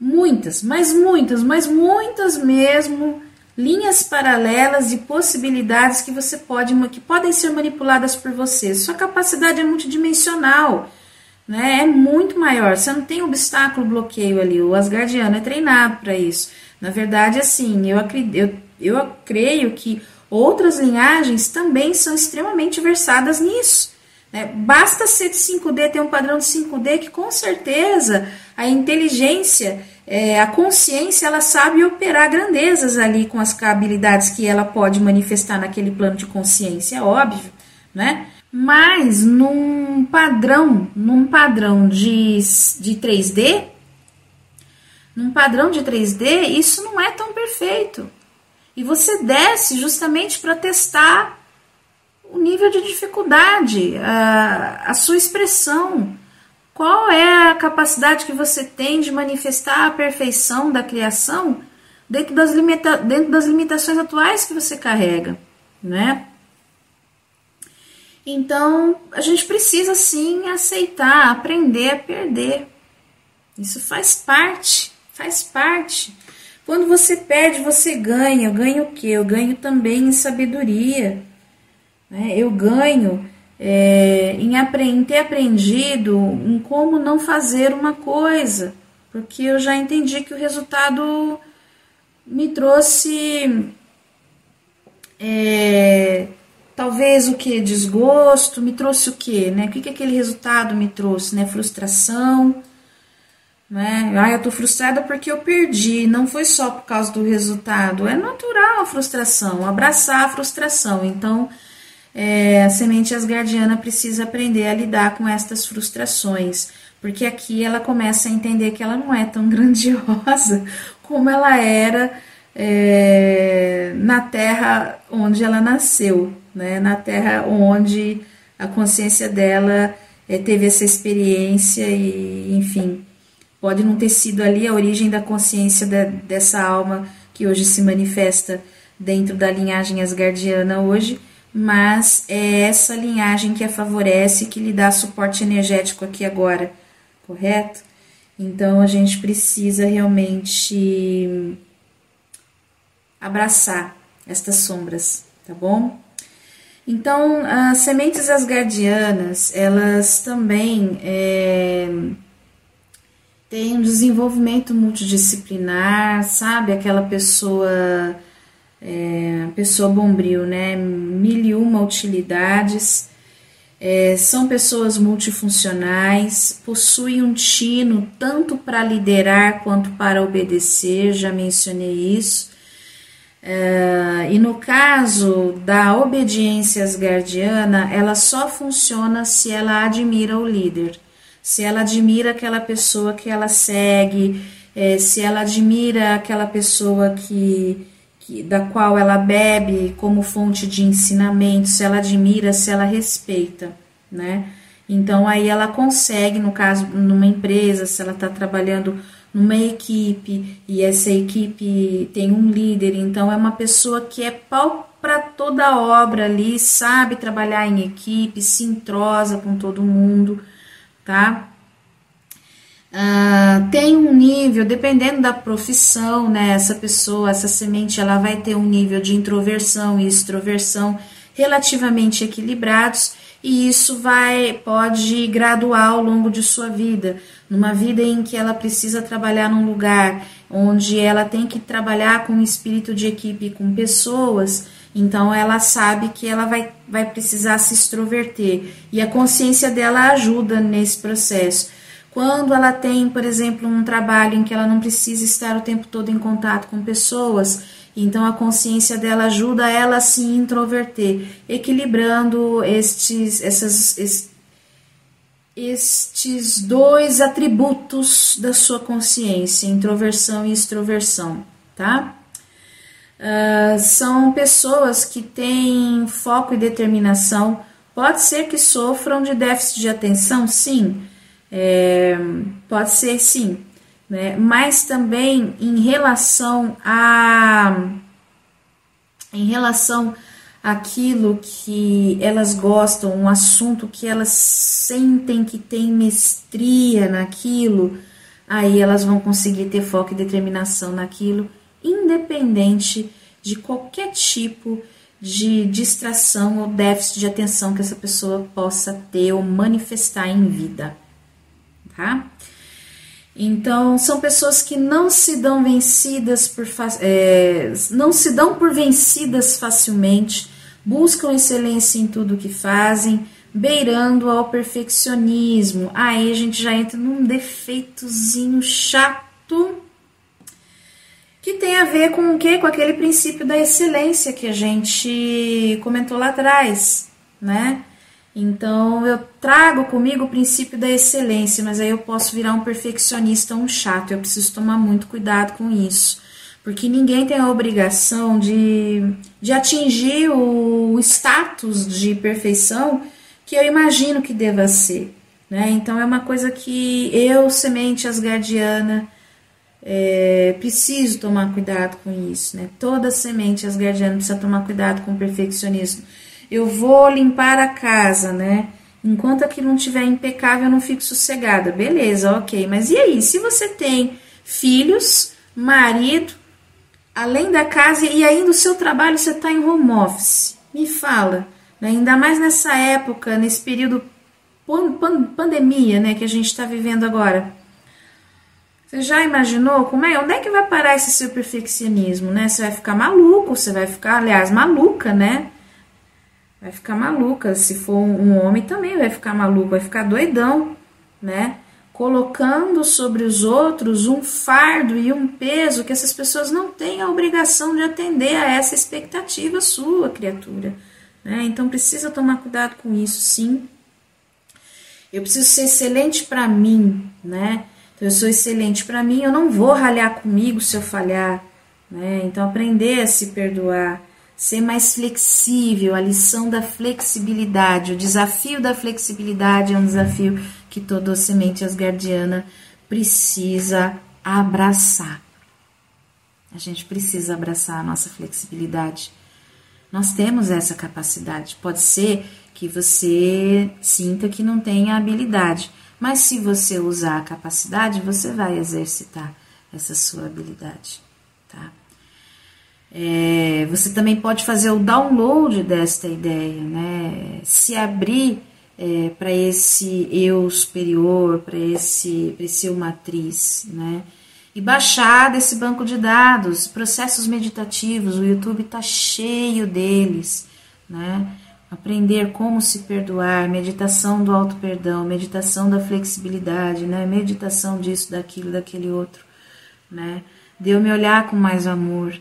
muitas, mas muitas, mas muitas mesmo linhas paralelas e possibilidades que você pode que podem ser manipuladas por você. Sua capacidade é multidimensional né, é muito maior. Você não tem obstáculo, bloqueio ali. O Asgardiano é treinado para isso. Na verdade, assim, eu, acredito, eu, eu creio que outras linhagens também são extremamente versadas nisso. Né? Basta ser de 5D, ter um padrão de 5D que com certeza a inteligência, é, a consciência, ela sabe operar grandezas ali com as habilidades que ela pode manifestar naquele plano de consciência, é óbvio, né? Mas num padrão, num padrão de, de 3D, num padrão de 3D, isso não é tão perfeito. E você desce justamente para testar o nível de dificuldade, a, a sua expressão. Qual é a capacidade que você tem de manifestar a perfeição da criação dentro das, limita dentro das limitações atuais que você carrega, né? Então, a gente precisa sim aceitar, aprender a perder. Isso faz parte, faz parte. Quando você perde, você ganha. Eu ganho o quê? Eu ganho também em sabedoria. Né? Eu ganho é, em, em ter aprendido em como não fazer uma coisa, porque eu já entendi que o resultado me trouxe é, talvez o que desgosto, me trouxe o que, né? O que, que aquele resultado me trouxe, né? Frustração, né? Ah, eu tô frustrada porque eu perdi, não foi só por causa do resultado, é natural a frustração, abraçar a frustração. Então, é, a semente asgardiana precisa aprender a lidar com estas frustrações, porque aqui ela começa a entender que ela não é tão grandiosa como ela era é, na terra onde ela nasceu, né? na terra onde a consciência dela é, teve essa experiência e, enfim, pode não ter sido ali a origem da consciência de, dessa alma que hoje se manifesta dentro da linhagem asgardiana hoje, mas é essa linhagem que a favorece, que lhe dá suporte energético aqui agora, correto? Então a gente precisa realmente abraçar estas sombras, tá bom? Então, as sementes asgardianas, elas também é, têm um desenvolvimento multidisciplinar, sabe? Aquela pessoa é, pessoa bombril, né? Mil e uma utilidades. É, são pessoas multifuncionais, possuem um tino tanto para liderar quanto para obedecer, já mencionei isso. É, e no caso da obediência asgardiana, ela só funciona se ela admira o líder, se ela admira aquela pessoa que ela segue, é, se ela admira aquela pessoa que que, da qual ela bebe como fonte de ensinamento, se ela admira, se ela respeita, né? Então aí ela consegue, no caso, numa empresa, se ela está trabalhando numa equipe e essa equipe tem um líder, então é uma pessoa que é pau para toda a obra ali, sabe trabalhar em equipe, se entrosa com todo mundo, tá? Uh, tem um nível, dependendo da profissão, né? Essa pessoa, essa semente, ela vai ter um nível de introversão e extroversão relativamente equilibrados e isso vai pode graduar ao longo de sua vida, numa vida em que ela precisa trabalhar num lugar onde ela tem que trabalhar com espírito de equipe, com pessoas, então ela sabe que ela vai, vai precisar se extroverter e a consciência dela ajuda nesse processo. Quando ela tem, por exemplo, um trabalho em que ela não precisa estar o tempo todo em contato com pessoas, então a consciência dela ajuda ela a se introverter, equilibrando estes, essas, estes dois atributos da sua consciência, introversão e extroversão, tá? Uh, são pessoas que têm foco e determinação. Pode ser que sofram de déficit de atenção, sim é, pode ser sim, né? mas também em relação a em relação àquilo que elas gostam, um assunto que elas sentem que tem mestria naquilo, aí elas vão conseguir ter foco e determinação naquilo, independente de qualquer tipo de distração ou déficit de atenção que essa pessoa possa ter ou manifestar em vida tá? Então, são pessoas que não se dão vencidas por é, não se dão por vencidas facilmente, buscam excelência em tudo que fazem, beirando ao perfeccionismo. Aí a gente já entra num defeitozinho chato que tem a ver com o que? Com aquele princípio da excelência que a gente comentou lá atrás, né? Então eu trago comigo o princípio da excelência, mas aí eu posso virar um perfeccionista, um chato. Eu preciso tomar muito cuidado com isso, porque ninguém tem a obrigação de, de atingir o status de perfeição que eu imagino que deva ser. Né? Então é uma coisa que eu, semente asgardiana, é, preciso tomar cuidado com isso. Né? Toda semente asgardiana precisa tomar cuidado com o perfeccionismo eu vou limpar a casa, né? Enquanto aquilo não estiver impecável, eu não fico sossegada. Beleza, ok. Mas e aí? Se você tem filhos, marido, além da casa e ainda o seu trabalho você está em home office, me fala. Né? Ainda mais nessa época, nesse período pan pandemia, né, que a gente está vivendo agora. Você já imaginou como é? Onde é que vai parar esse seu perfeccionismo, né? Você vai ficar maluco, você vai ficar, aliás, maluca, né? Vai ficar maluca. Se for um homem também vai ficar maluco, vai ficar doidão, né? Colocando sobre os outros um fardo e um peso que essas pessoas não têm a obrigação de atender a essa expectativa sua, criatura. Né? Então precisa tomar cuidado com isso, sim. Eu preciso ser excelente para mim, né? Então, eu sou excelente para mim, eu não vou ralhar comigo se eu falhar, né? Então aprender a se perdoar ser mais flexível, a lição da flexibilidade, o desafio da flexibilidade é um desafio que toda semente asgardiana precisa abraçar. A gente precisa abraçar a nossa flexibilidade. Nós temos essa capacidade. Pode ser que você sinta que não tenha habilidade, mas se você usar a capacidade, você vai exercitar essa sua habilidade? É, você também pode fazer o download desta ideia, né? Se abrir é, para esse eu superior, para esse, esse eu matriz, né? E baixar desse banco de dados, processos meditativos, o YouTube está cheio deles, né? Aprender como se perdoar, meditação do auto-perdão, meditação da flexibilidade, né? Meditação disso, daquilo, daquele outro, né? De eu me olhar com mais amor,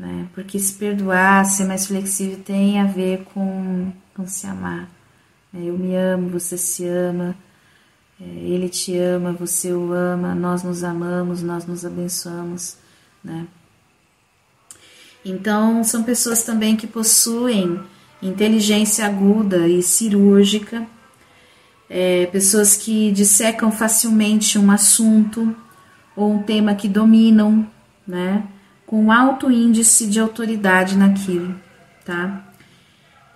né? Porque se perdoar, ser mais flexível tem a ver com, com se amar. Né? Eu me amo, você se ama, é, ele te ama, você o ama, nós nos amamos, nós nos abençoamos, né? Então, são pessoas também que possuem inteligência aguda e cirúrgica, é, pessoas que dissecam facilmente um assunto ou um tema que dominam, né? Com alto índice de autoridade naquilo, tá?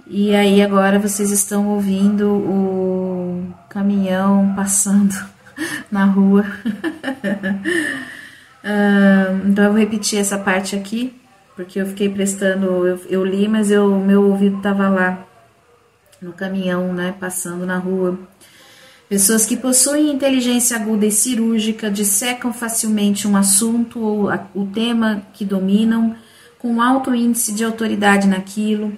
E aí agora vocês estão ouvindo o caminhão passando na rua. então eu vou repetir essa parte aqui, porque eu fiquei prestando, eu, eu li, mas o meu ouvido estava lá no caminhão, né, passando na rua. Pessoas que possuem inteligência aguda e cirúrgica dissecam facilmente um assunto ou o tema que dominam, com alto índice de autoridade naquilo.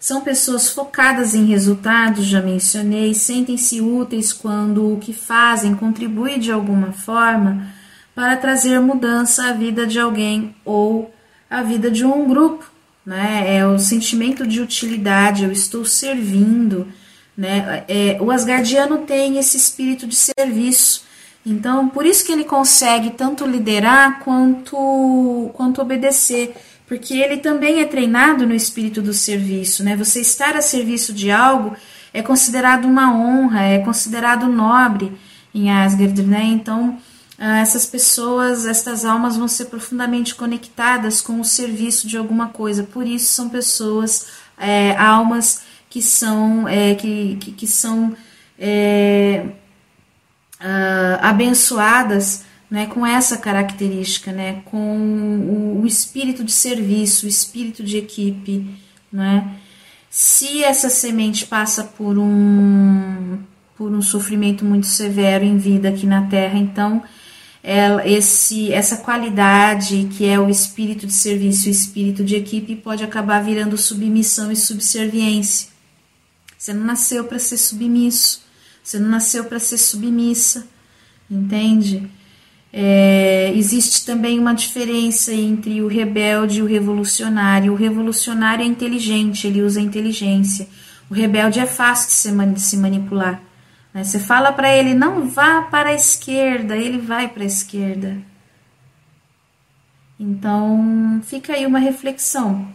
São pessoas focadas em resultados, já mencionei, sentem-se úteis quando o que fazem contribui de alguma forma para trazer mudança à vida de alguém ou à vida de um grupo. Né? É o sentimento de utilidade, eu estou servindo né? É, o Asgardiano tem esse espírito de serviço, então por isso que ele consegue tanto liderar quanto, quanto obedecer, porque ele também é treinado no espírito do serviço. Né? Você estar a serviço de algo é considerado uma honra, é considerado nobre em Asgard. Né? Então ah, essas pessoas, estas almas vão ser profundamente conectadas com o serviço de alguma coisa, por isso são pessoas, é, almas que são, é, que, que, que, são é, uh, abençoadas né, com essa característica, né, com o, o, espírito de serviço, o espírito de equipe. Né? Se essa semente passa por um, por um sofrimento muito severo em vida aqui na Terra, então ela, esse, essa qualidade que é o espírito de serviço, o espírito de equipe, pode acabar virando submissão e subserviência. Você não nasceu para ser submisso, você não nasceu para ser submissa, entende? É, existe também uma diferença entre o rebelde e o revolucionário. O revolucionário é inteligente, ele usa inteligência. O rebelde é fácil de se, de se manipular. Né? Você fala para ele, não vá para a esquerda, ele vai para a esquerda. Então, fica aí uma reflexão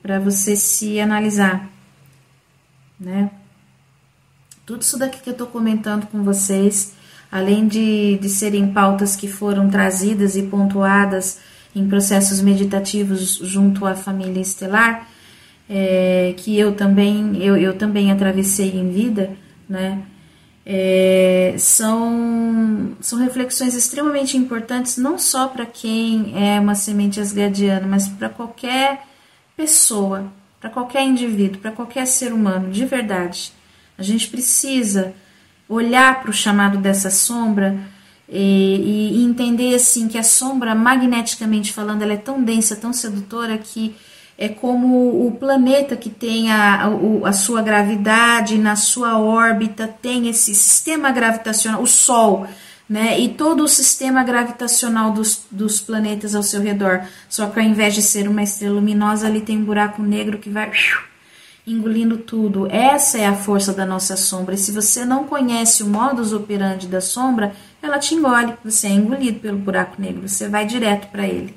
para você se analisar, né? Tudo isso daqui que eu estou comentando com vocês, além de, de serem pautas que foram trazidas e pontuadas em processos meditativos junto à família estelar, é, que eu também eu, eu também atravessei em vida, né? É, são, são reflexões extremamente importantes, não só para quem é uma semente asgardiana, mas para qualquer pessoa, para qualquer indivíduo, para qualquer ser humano, de verdade. A gente precisa olhar para o chamado dessa sombra e, e, entender assim que a sombra, magneticamente falando, ela é tão densa, tão sedutora que é como o planeta que tem a, a, a, sua gravidade na sua órbita, tem esse sistema gravitacional, o Sol, né? E todo o sistema gravitacional dos, dos planetas ao seu redor. Só que ao invés de ser uma estrela luminosa, ali tem um buraco negro que vai engolindo tudo. Essa é a força da nossa sombra. E se você não conhece o modus operandi da sombra, ela te engole. Você é engolido pelo buraco negro. Você vai direto para ele.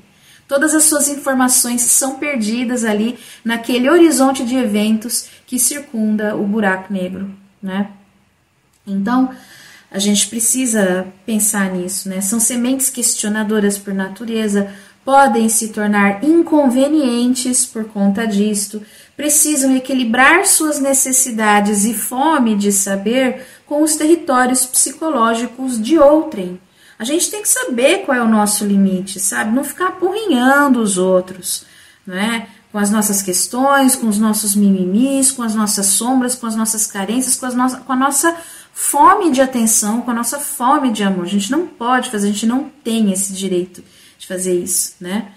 Todas as suas informações são perdidas ali naquele horizonte de eventos que circunda o buraco negro, né? Então, a gente precisa pensar nisso, né? São sementes questionadoras por natureza, podem se tornar inconvenientes por conta disto, precisam equilibrar suas necessidades e fome de saber com os territórios psicológicos de outrem. A gente tem que saber qual é o nosso limite, sabe? Não ficar apurrinhando os outros, né? Com as nossas questões, com os nossos mimimis, com as nossas sombras, com as nossas carências, com, as no com a nossa fome de atenção, com a nossa fome de amor. A gente não pode fazer, a gente não tem esse direito de fazer isso, né?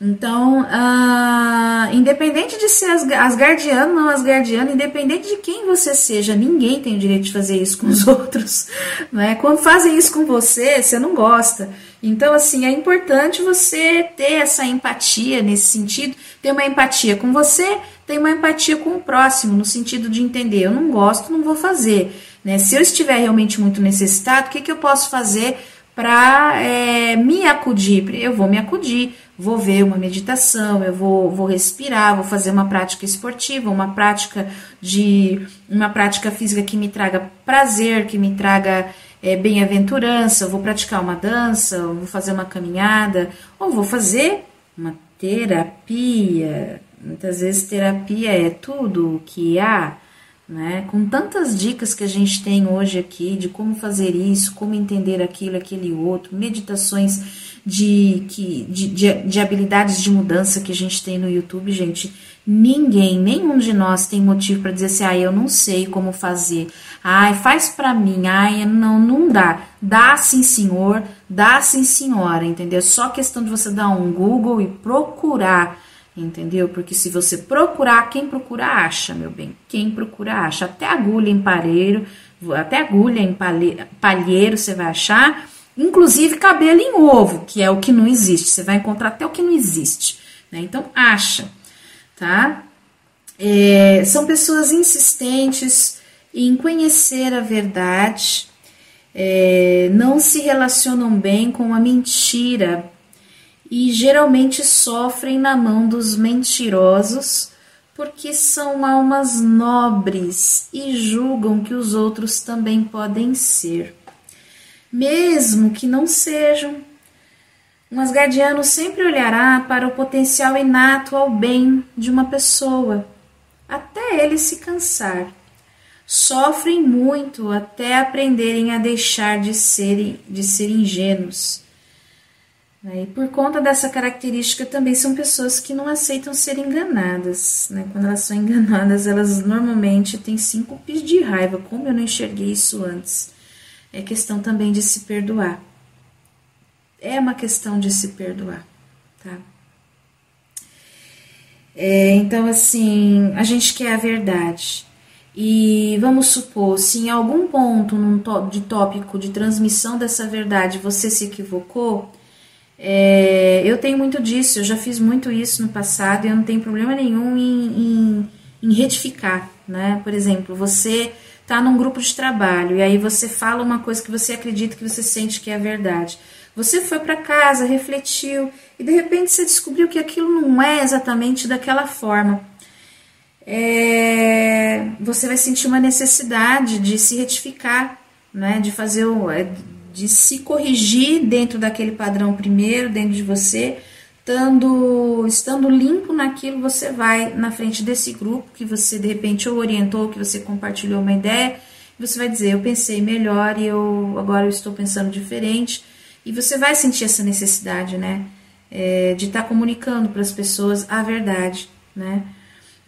Então, uh, independente de ser asgardiano ou não asgardiano, independente de quem você seja, ninguém tem o direito de fazer isso com os outros. Né? Quando fazem isso com você, você não gosta. Então, assim, é importante você ter essa empatia nesse sentido, ter uma empatia com você, ter uma empatia com o próximo, no sentido de entender, eu não gosto, não vou fazer. Né? Se eu estiver realmente muito necessitado, o que, que eu posso fazer para é, me acudir? Eu vou me acudir vou ver uma meditação, eu vou, vou respirar, vou fazer uma prática esportiva, uma prática de uma prática física que me traga prazer, que me traga é, bem-aventurança, vou praticar uma dança, vou fazer uma caminhada, ou vou fazer uma terapia. Muitas vezes terapia é tudo o que há, né? Com tantas dicas que a gente tem hoje aqui de como fazer isso, como entender aquilo, aquele outro, meditações de, que, de, de, de habilidades de mudança que a gente tem no YouTube, gente, ninguém, nenhum de nós tem motivo para dizer assim, ah, eu não sei como fazer. Ai, faz para mim. Ai, não, não dá. Dá sim, senhor. Dá sim, senhora, entendeu? É só questão de você dar um Google e procurar, entendeu? Porque se você procurar, quem procura acha, meu bem. Quem procura acha. Até agulha em palheiro, até agulha em palheiro você vai achar. Inclusive cabelo em ovo, que é o que não existe. Você vai encontrar até o que não existe. Né? Então, acha, tá? É, são pessoas insistentes em conhecer a verdade, é, não se relacionam bem com a mentira e geralmente sofrem na mão dos mentirosos porque são almas nobres e julgam que os outros também podem ser mesmo que não sejam. Um asgardiano sempre olhará para o potencial inato ao bem de uma pessoa, até ele se cansar. Sofrem muito até aprenderem a deixar de ser, de ser ingênuos. Né? E por conta dessa característica, também são pessoas que não aceitam ser enganadas. Né? Quando elas são enganadas, elas normalmente têm síncopes de raiva. Como eu não enxerguei isso antes? é questão também de se perdoar. É uma questão de se perdoar, tá? É, então, assim, a gente quer a verdade. E vamos supor, se em algum ponto num de tópico de transmissão dessa verdade você se equivocou, é, eu tenho muito disso, eu já fiz muito isso no passado e eu não tenho problema nenhum em, em, em retificar, né? Por exemplo, você está num grupo de trabalho e aí você fala uma coisa que você acredita que você sente que é verdade. Você foi para casa, refletiu e de repente você descobriu que aquilo não é exatamente daquela forma. É, você vai sentir uma necessidade de se retificar, né? De fazer o, é, de se corrigir dentro daquele padrão primeiro, dentro de você, estando, estando limpo naquilo, você vai na frente desse grupo que você de repente ou orientou, que você compartilhou uma ideia, você vai dizer, eu pensei melhor e eu agora eu estou pensando diferente, e você vai sentir essa necessidade, né, é, de estar tá comunicando para as pessoas a verdade, né.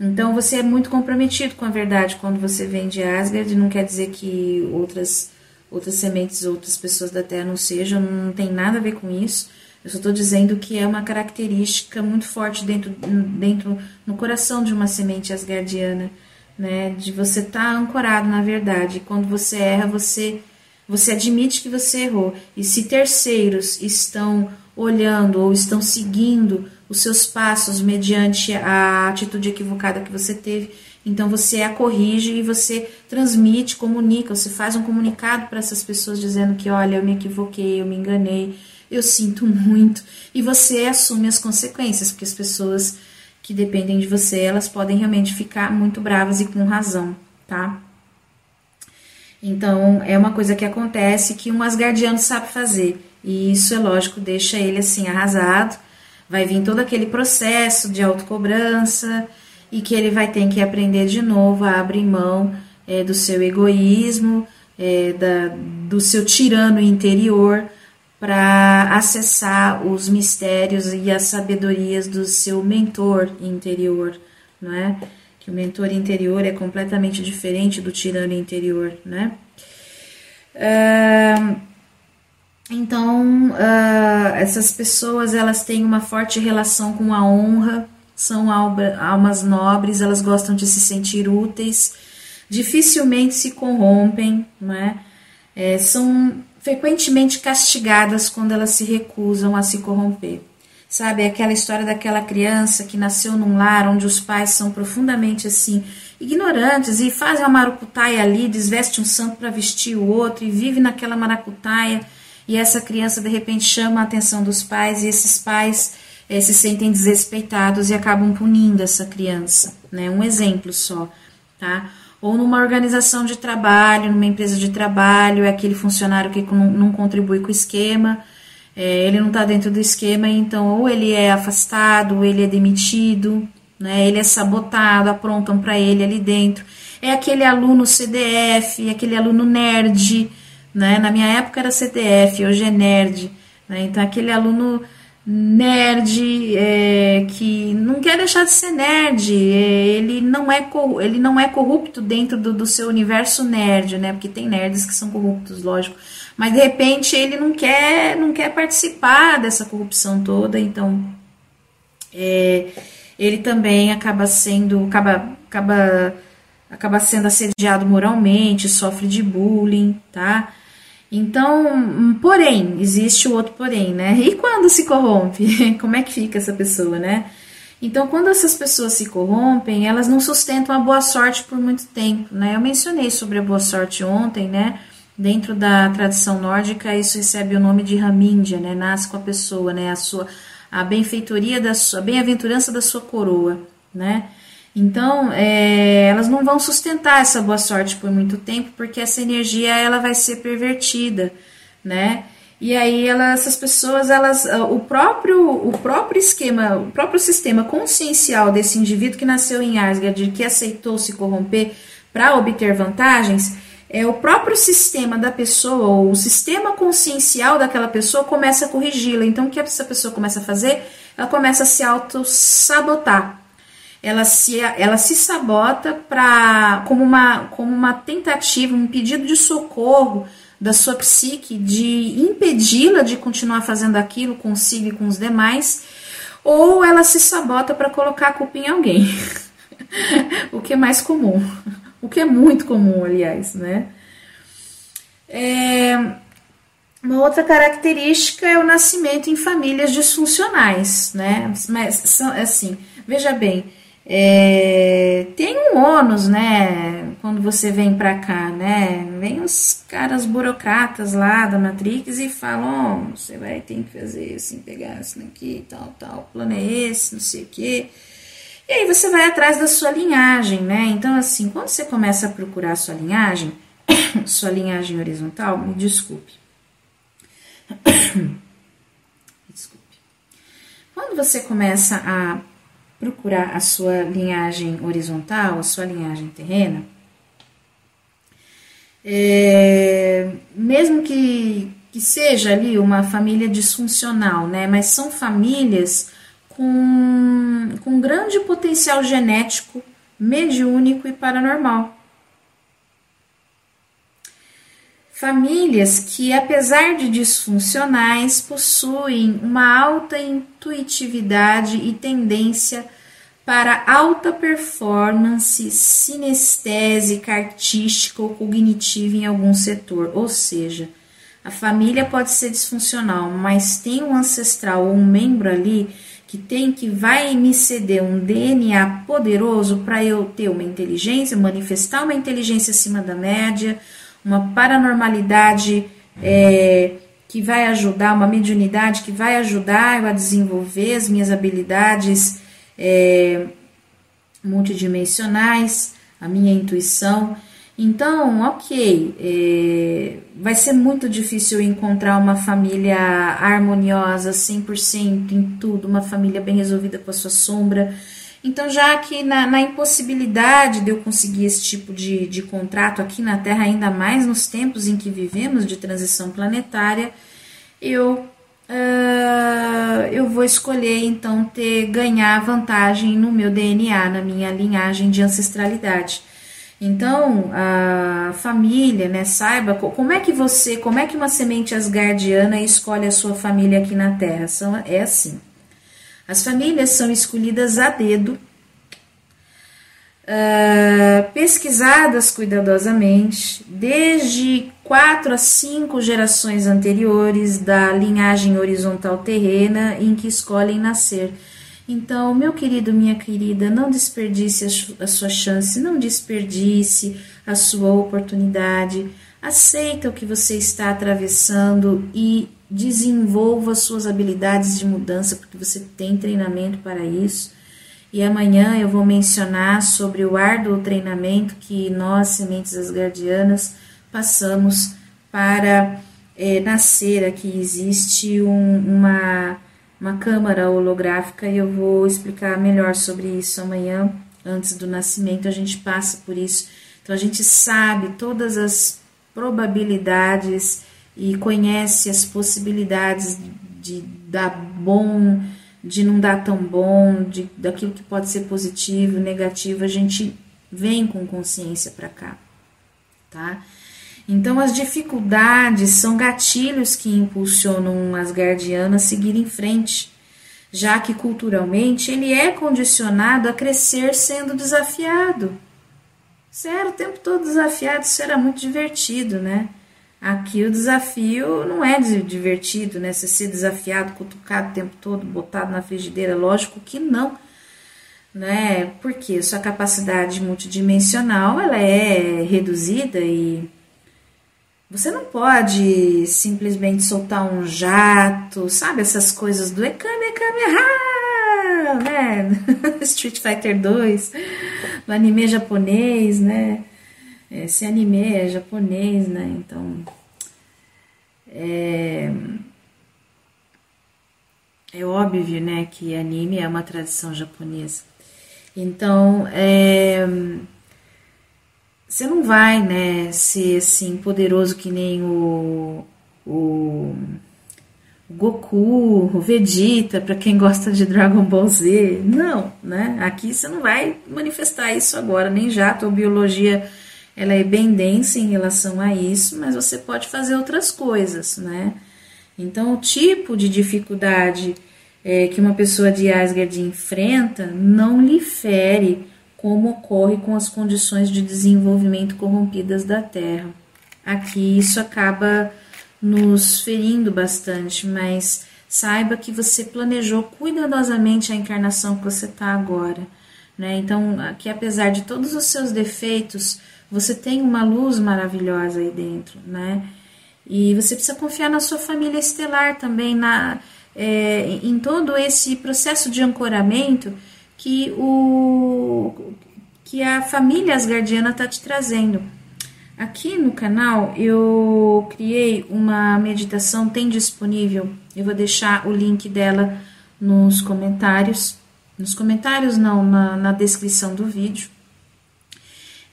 Então você é muito comprometido com a verdade quando você vem de Asgard, não quer dizer que outras outras sementes, outras pessoas da Terra não sejam, não tem nada a ver com isso eu só estou dizendo que é uma característica muito forte dentro, dentro no coração de uma semente asgardiana, né? De você estar tá ancorado na verdade. Quando você erra, você você admite que você errou. E se terceiros estão olhando ou estão seguindo os seus passos mediante a atitude equivocada que você teve, então você a corrige e você transmite, comunica, você faz um comunicado para essas pessoas dizendo que, olha, eu me equivoquei, eu me enganei, eu sinto muito, e você assume as consequências, porque as pessoas que dependem de você, elas podem realmente ficar muito bravas e com razão, tá? Então, é uma coisa que acontece que um asgardiano sabe fazer, e isso é lógico, deixa ele assim arrasado. Vai vir todo aquele processo de autocobrança e que ele vai ter que aprender de novo a abrir mão é, do seu egoísmo, é, da, do seu tirano interior, para acessar os mistérios e as sabedorias do seu mentor interior, não é? Que o mentor interior é completamente diferente do tirano interior, né? Então, uh, essas pessoas elas têm uma forte relação com a honra, são almas nobres, elas gostam de se sentir úteis, dificilmente se corrompem, né? É, são frequentemente castigadas quando elas se recusam a se corromper. Sabe, aquela história daquela criança que nasceu num lar onde os pais são profundamente assim, ignorantes e fazem uma maracutaia ali, desveste um santo para vestir o outro e vive naquela maracutaia. E essa criança de repente chama a atenção dos pais e esses pais eh, se sentem desrespeitados e acabam punindo essa criança, né? Um exemplo só, tá? ou numa organização de trabalho, numa empresa de trabalho, é aquele funcionário que não, contribui com o esquema, é, ele não está dentro do esquema, então ou ele é afastado, ou ele é demitido, né, ele é sabotado, aprontam para ele ali dentro. É aquele aluno CDF, aquele aluno nerd, né, na minha época era CDF, hoje é nerd, né, então aquele aluno nerd é, que não quer deixar de ser nerd é, ele não é ele não é corrupto dentro do, do, seu universo nerd né? Porque tem nerds que são corruptos lógico. Mas de repente ele não quer não quer participar dessa corrupção toda então é, ele também acaba sendo acaba acaba acaba sendo assediado moralmente sofre de bullying tá então, porém, existe o outro porém, né? E quando se corrompe? Como é que fica essa pessoa, né? Então, quando essas pessoas se corrompem, elas não sustentam a boa sorte por muito tempo, né? Eu mencionei sobre a boa sorte ontem, né? Dentro da tradição nórdica, isso recebe o nome de Ramíndia, né? Nasce com a pessoa, né? A sua a benfeitoria da sua, a bem-aventurança da sua coroa, né? Então, é, elas não vão sustentar essa boa sorte por muito tempo, porque essa energia ela vai ser pervertida, né? E aí elas, essas pessoas, elas, ah, o próprio, o próprio esquema, o próprio sistema consciencial desse indivíduo que nasceu em Asgard, que aceitou se corromper para obter vantagens, é o próprio sistema da pessoa, ou o sistema consciencial daquela pessoa começa a corrigi-la. Então, o que essa pessoa começa a fazer? Ela começa a se auto-sabotar ela se, ela se sabota para como uma, como uma tentativa, um pedido de socorro da sua psique de impedi-la de continuar fazendo aquilo consigo e com os demais, ou ela se sabota para colocar a culpa em alguém. o que é mais comum, o que é muito comum, aliás, né? É, uma outra característica é o nascimento em famílias disfuncionais, né? Mas assim, veja bem, é, tem um ônus, né? Quando você vem para cá, né? Vem os caras burocratas lá da Matrix e falam: oh, você vai ter que fazer assim, pegar isso aqui, tal, tal, o plano é esse, não sei o quê. E aí você vai atrás da sua linhagem, né? Então, assim, quando você começa a procurar a sua linhagem, sua linhagem horizontal, me desculpe. desculpe. Quando você começa a procurar a sua linhagem horizontal, a sua linhagem terrena, é, mesmo que, que seja ali uma família disfuncional, né? Mas são famílias com, com grande potencial genético, mediúnico e paranormal. Famílias que, apesar de disfuncionais, possuem uma alta intuitividade e tendência para alta performance sinestésica, artística ou cognitiva em algum setor. Ou seja, a família pode ser disfuncional, mas tem um ancestral ou um membro ali que tem que vai me ceder um DNA poderoso para eu ter uma inteligência, manifestar uma inteligência acima da média, uma paranormalidade é, que vai ajudar, uma mediunidade que vai ajudar eu a desenvolver as minhas habilidades é, multidimensionais, a minha intuição. Então, ok, é, vai ser muito difícil encontrar uma família harmoniosa 100% em tudo, uma família bem resolvida com a sua sombra, então, já que na, na, impossibilidade de eu conseguir esse tipo de, de contrato aqui na Terra, ainda mais nos tempos em que vivemos de transição planetária, eu, uh, eu vou escolher então ter ganhar vantagem no meu DNA, na minha linhagem de ancestralidade. Então, a família, né, saiba como é que você, como é que uma semente asgardiana escolhe a sua família aqui na Terra. São, é assim. As famílias são escolhidas a dedo, uh, pesquisadas cuidadosamente, desde quatro a cinco gerações anteriores da linhagem horizontal terrena em que escolhem nascer. Então, meu querido, minha querida, não desperdice a sua chance, não desperdice a sua oportunidade. Aceita o que você está atravessando e desenvolva suas habilidades de mudança, porque você tem treinamento para isso. E amanhã eu vou mencionar sobre o árduo treinamento que nós, sementes asgardianas, passamos para é, nascer. Aqui existe um, uma, uma câmara holográfica e eu vou explicar melhor sobre isso amanhã. Antes do nascimento, a gente passa por isso. Então, a gente sabe todas as probabilidades e conhece as possibilidades de dar bom, de não dar tão bom, de daquilo que pode ser positivo, negativo, a gente vem com consciência para cá, tá? Então as dificuldades são gatilhos que impulsionam as guardianas a seguir em frente, já que culturalmente ele é condicionado a crescer sendo desafiado. Você era o tempo todo desafiado, isso era muito divertido, né? Aqui o desafio não é divertido, né? Você ser desafiado, cutucado o tempo todo, botado na frigideira, lógico que não, né? Porque sua capacidade multidimensional ela é reduzida e você não pode simplesmente soltar um jato, sabe? Essas coisas do Ekame, Ekame, né? Street Fighter 2, no anime japonês, né? Esse anime é japonês, né? Então é, é óbvio, né, que anime é uma tradição japonesa. Então, é, você não vai, né, ser assim poderoso que nem o, o, o Goku, o Vegeta, para quem gosta de Dragon Ball Z. Não, né? Aqui você não vai manifestar isso agora, nem já. A tua biologia ela é bem densa em relação a isso, mas você pode fazer outras coisas, né? Então, o tipo de dificuldade é, que uma pessoa de Asgard enfrenta não lhe fere como ocorre com as condições de desenvolvimento corrompidas da Terra. Aqui isso acaba nos ferindo bastante, mas saiba que você planejou cuidadosamente a encarnação que você está agora. né? Então, que apesar de todos os seus defeitos, você tem uma luz maravilhosa aí dentro, né? E você precisa confiar na sua família estelar também, na, é, em todo esse processo de ancoramento que, o, que a família asgardiana está te trazendo. Aqui no canal eu criei uma meditação, tem disponível, eu vou deixar o link dela nos comentários, nos comentários não, na, na descrição do vídeo.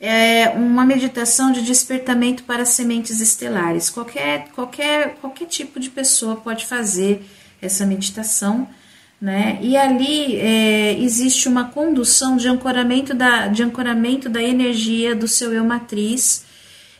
É uma meditação de despertamento para sementes estelares. Qualquer, qualquer, qualquer tipo de pessoa pode fazer essa meditação, né? E ali é, existe uma condução de ancoramento da, de ancoramento da energia do seu eu matriz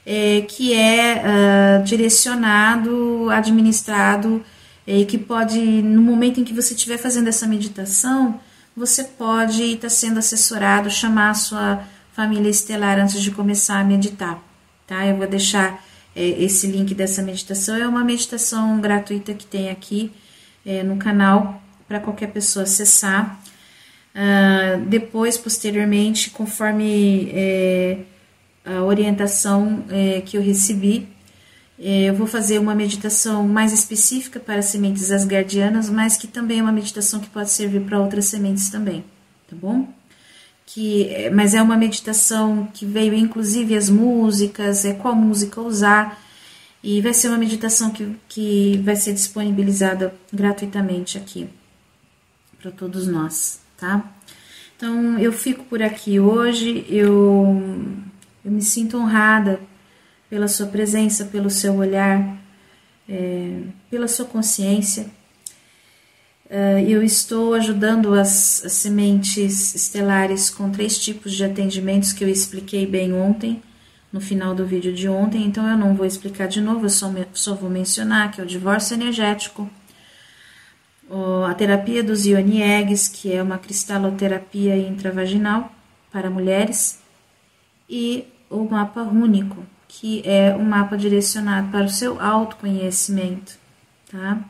é, que é uh, direcionado, administrado, e que pode, no momento em que você estiver fazendo essa meditação, você pode estar tá sendo assessorado, chamar a sua família estelar antes de começar a meditar, tá? Eu vou deixar é, esse link dessa meditação, é uma meditação gratuita que tem aqui é, no canal para qualquer pessoa acessar. Uh, depois, posteriormente, conforme é, a orientação é, que eu recebi. É, eu vou fazer uma meditação mais específica para sementes asgardianas, mas que também é uma meditação que pode servir para outras sementes também, tá bom? Que, mas é uma meditação que veio inclusive as músicas, é qual música usar, e vai ser uma meditação que, que vai ser disponibilizada gratuitamente aqui para todos nós, tá? Então eu fico por aqui hoje, eu eu me sinto honrada pela sua presença, pelo seu olhar, é, pela sua consciência. Uh, eu estou ajudando as, as, sementes estelares com três tipos de atendimentos que eu expliquei bem ontem, no final do vídeo de ontem, então eu não vou explicar de novo, eu só, só vou mencionar que é o divórcio energético, a terapia dos Ioni Eggs, que é uma cristaloterapia intravaginal para mulheres, e o mapa único, que é um mapa direcionado para o seu autoconhecimento, tá?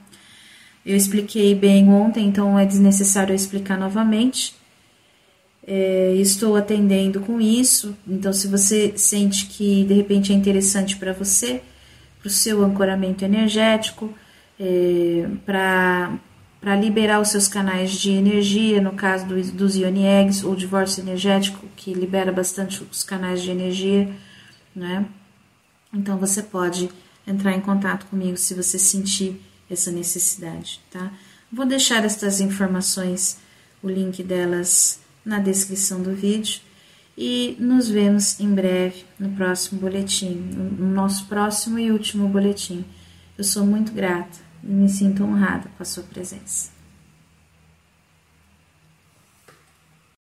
Eu expliquei bem ontem, então é desnecessário explicar novamente. É, estou atendendo com isso, então se você sente que de repente é interessante para você, para o seu ancoramento energético, é, para liberar os seus canais de energia, no caso do, dos Ioni Eggs, ou divórcio energético, que libera bastante os canais de energia, né? Então você pode entrar em contato comigo se você sentir essa necessidade, tá? Vou deixar estas informações, o link delas na descrição do vídeo e nos vemos em breve no próximo boletim, no nosso próximo e último boletim. Eu sou muito grata e me sinto honrada com a sua presença.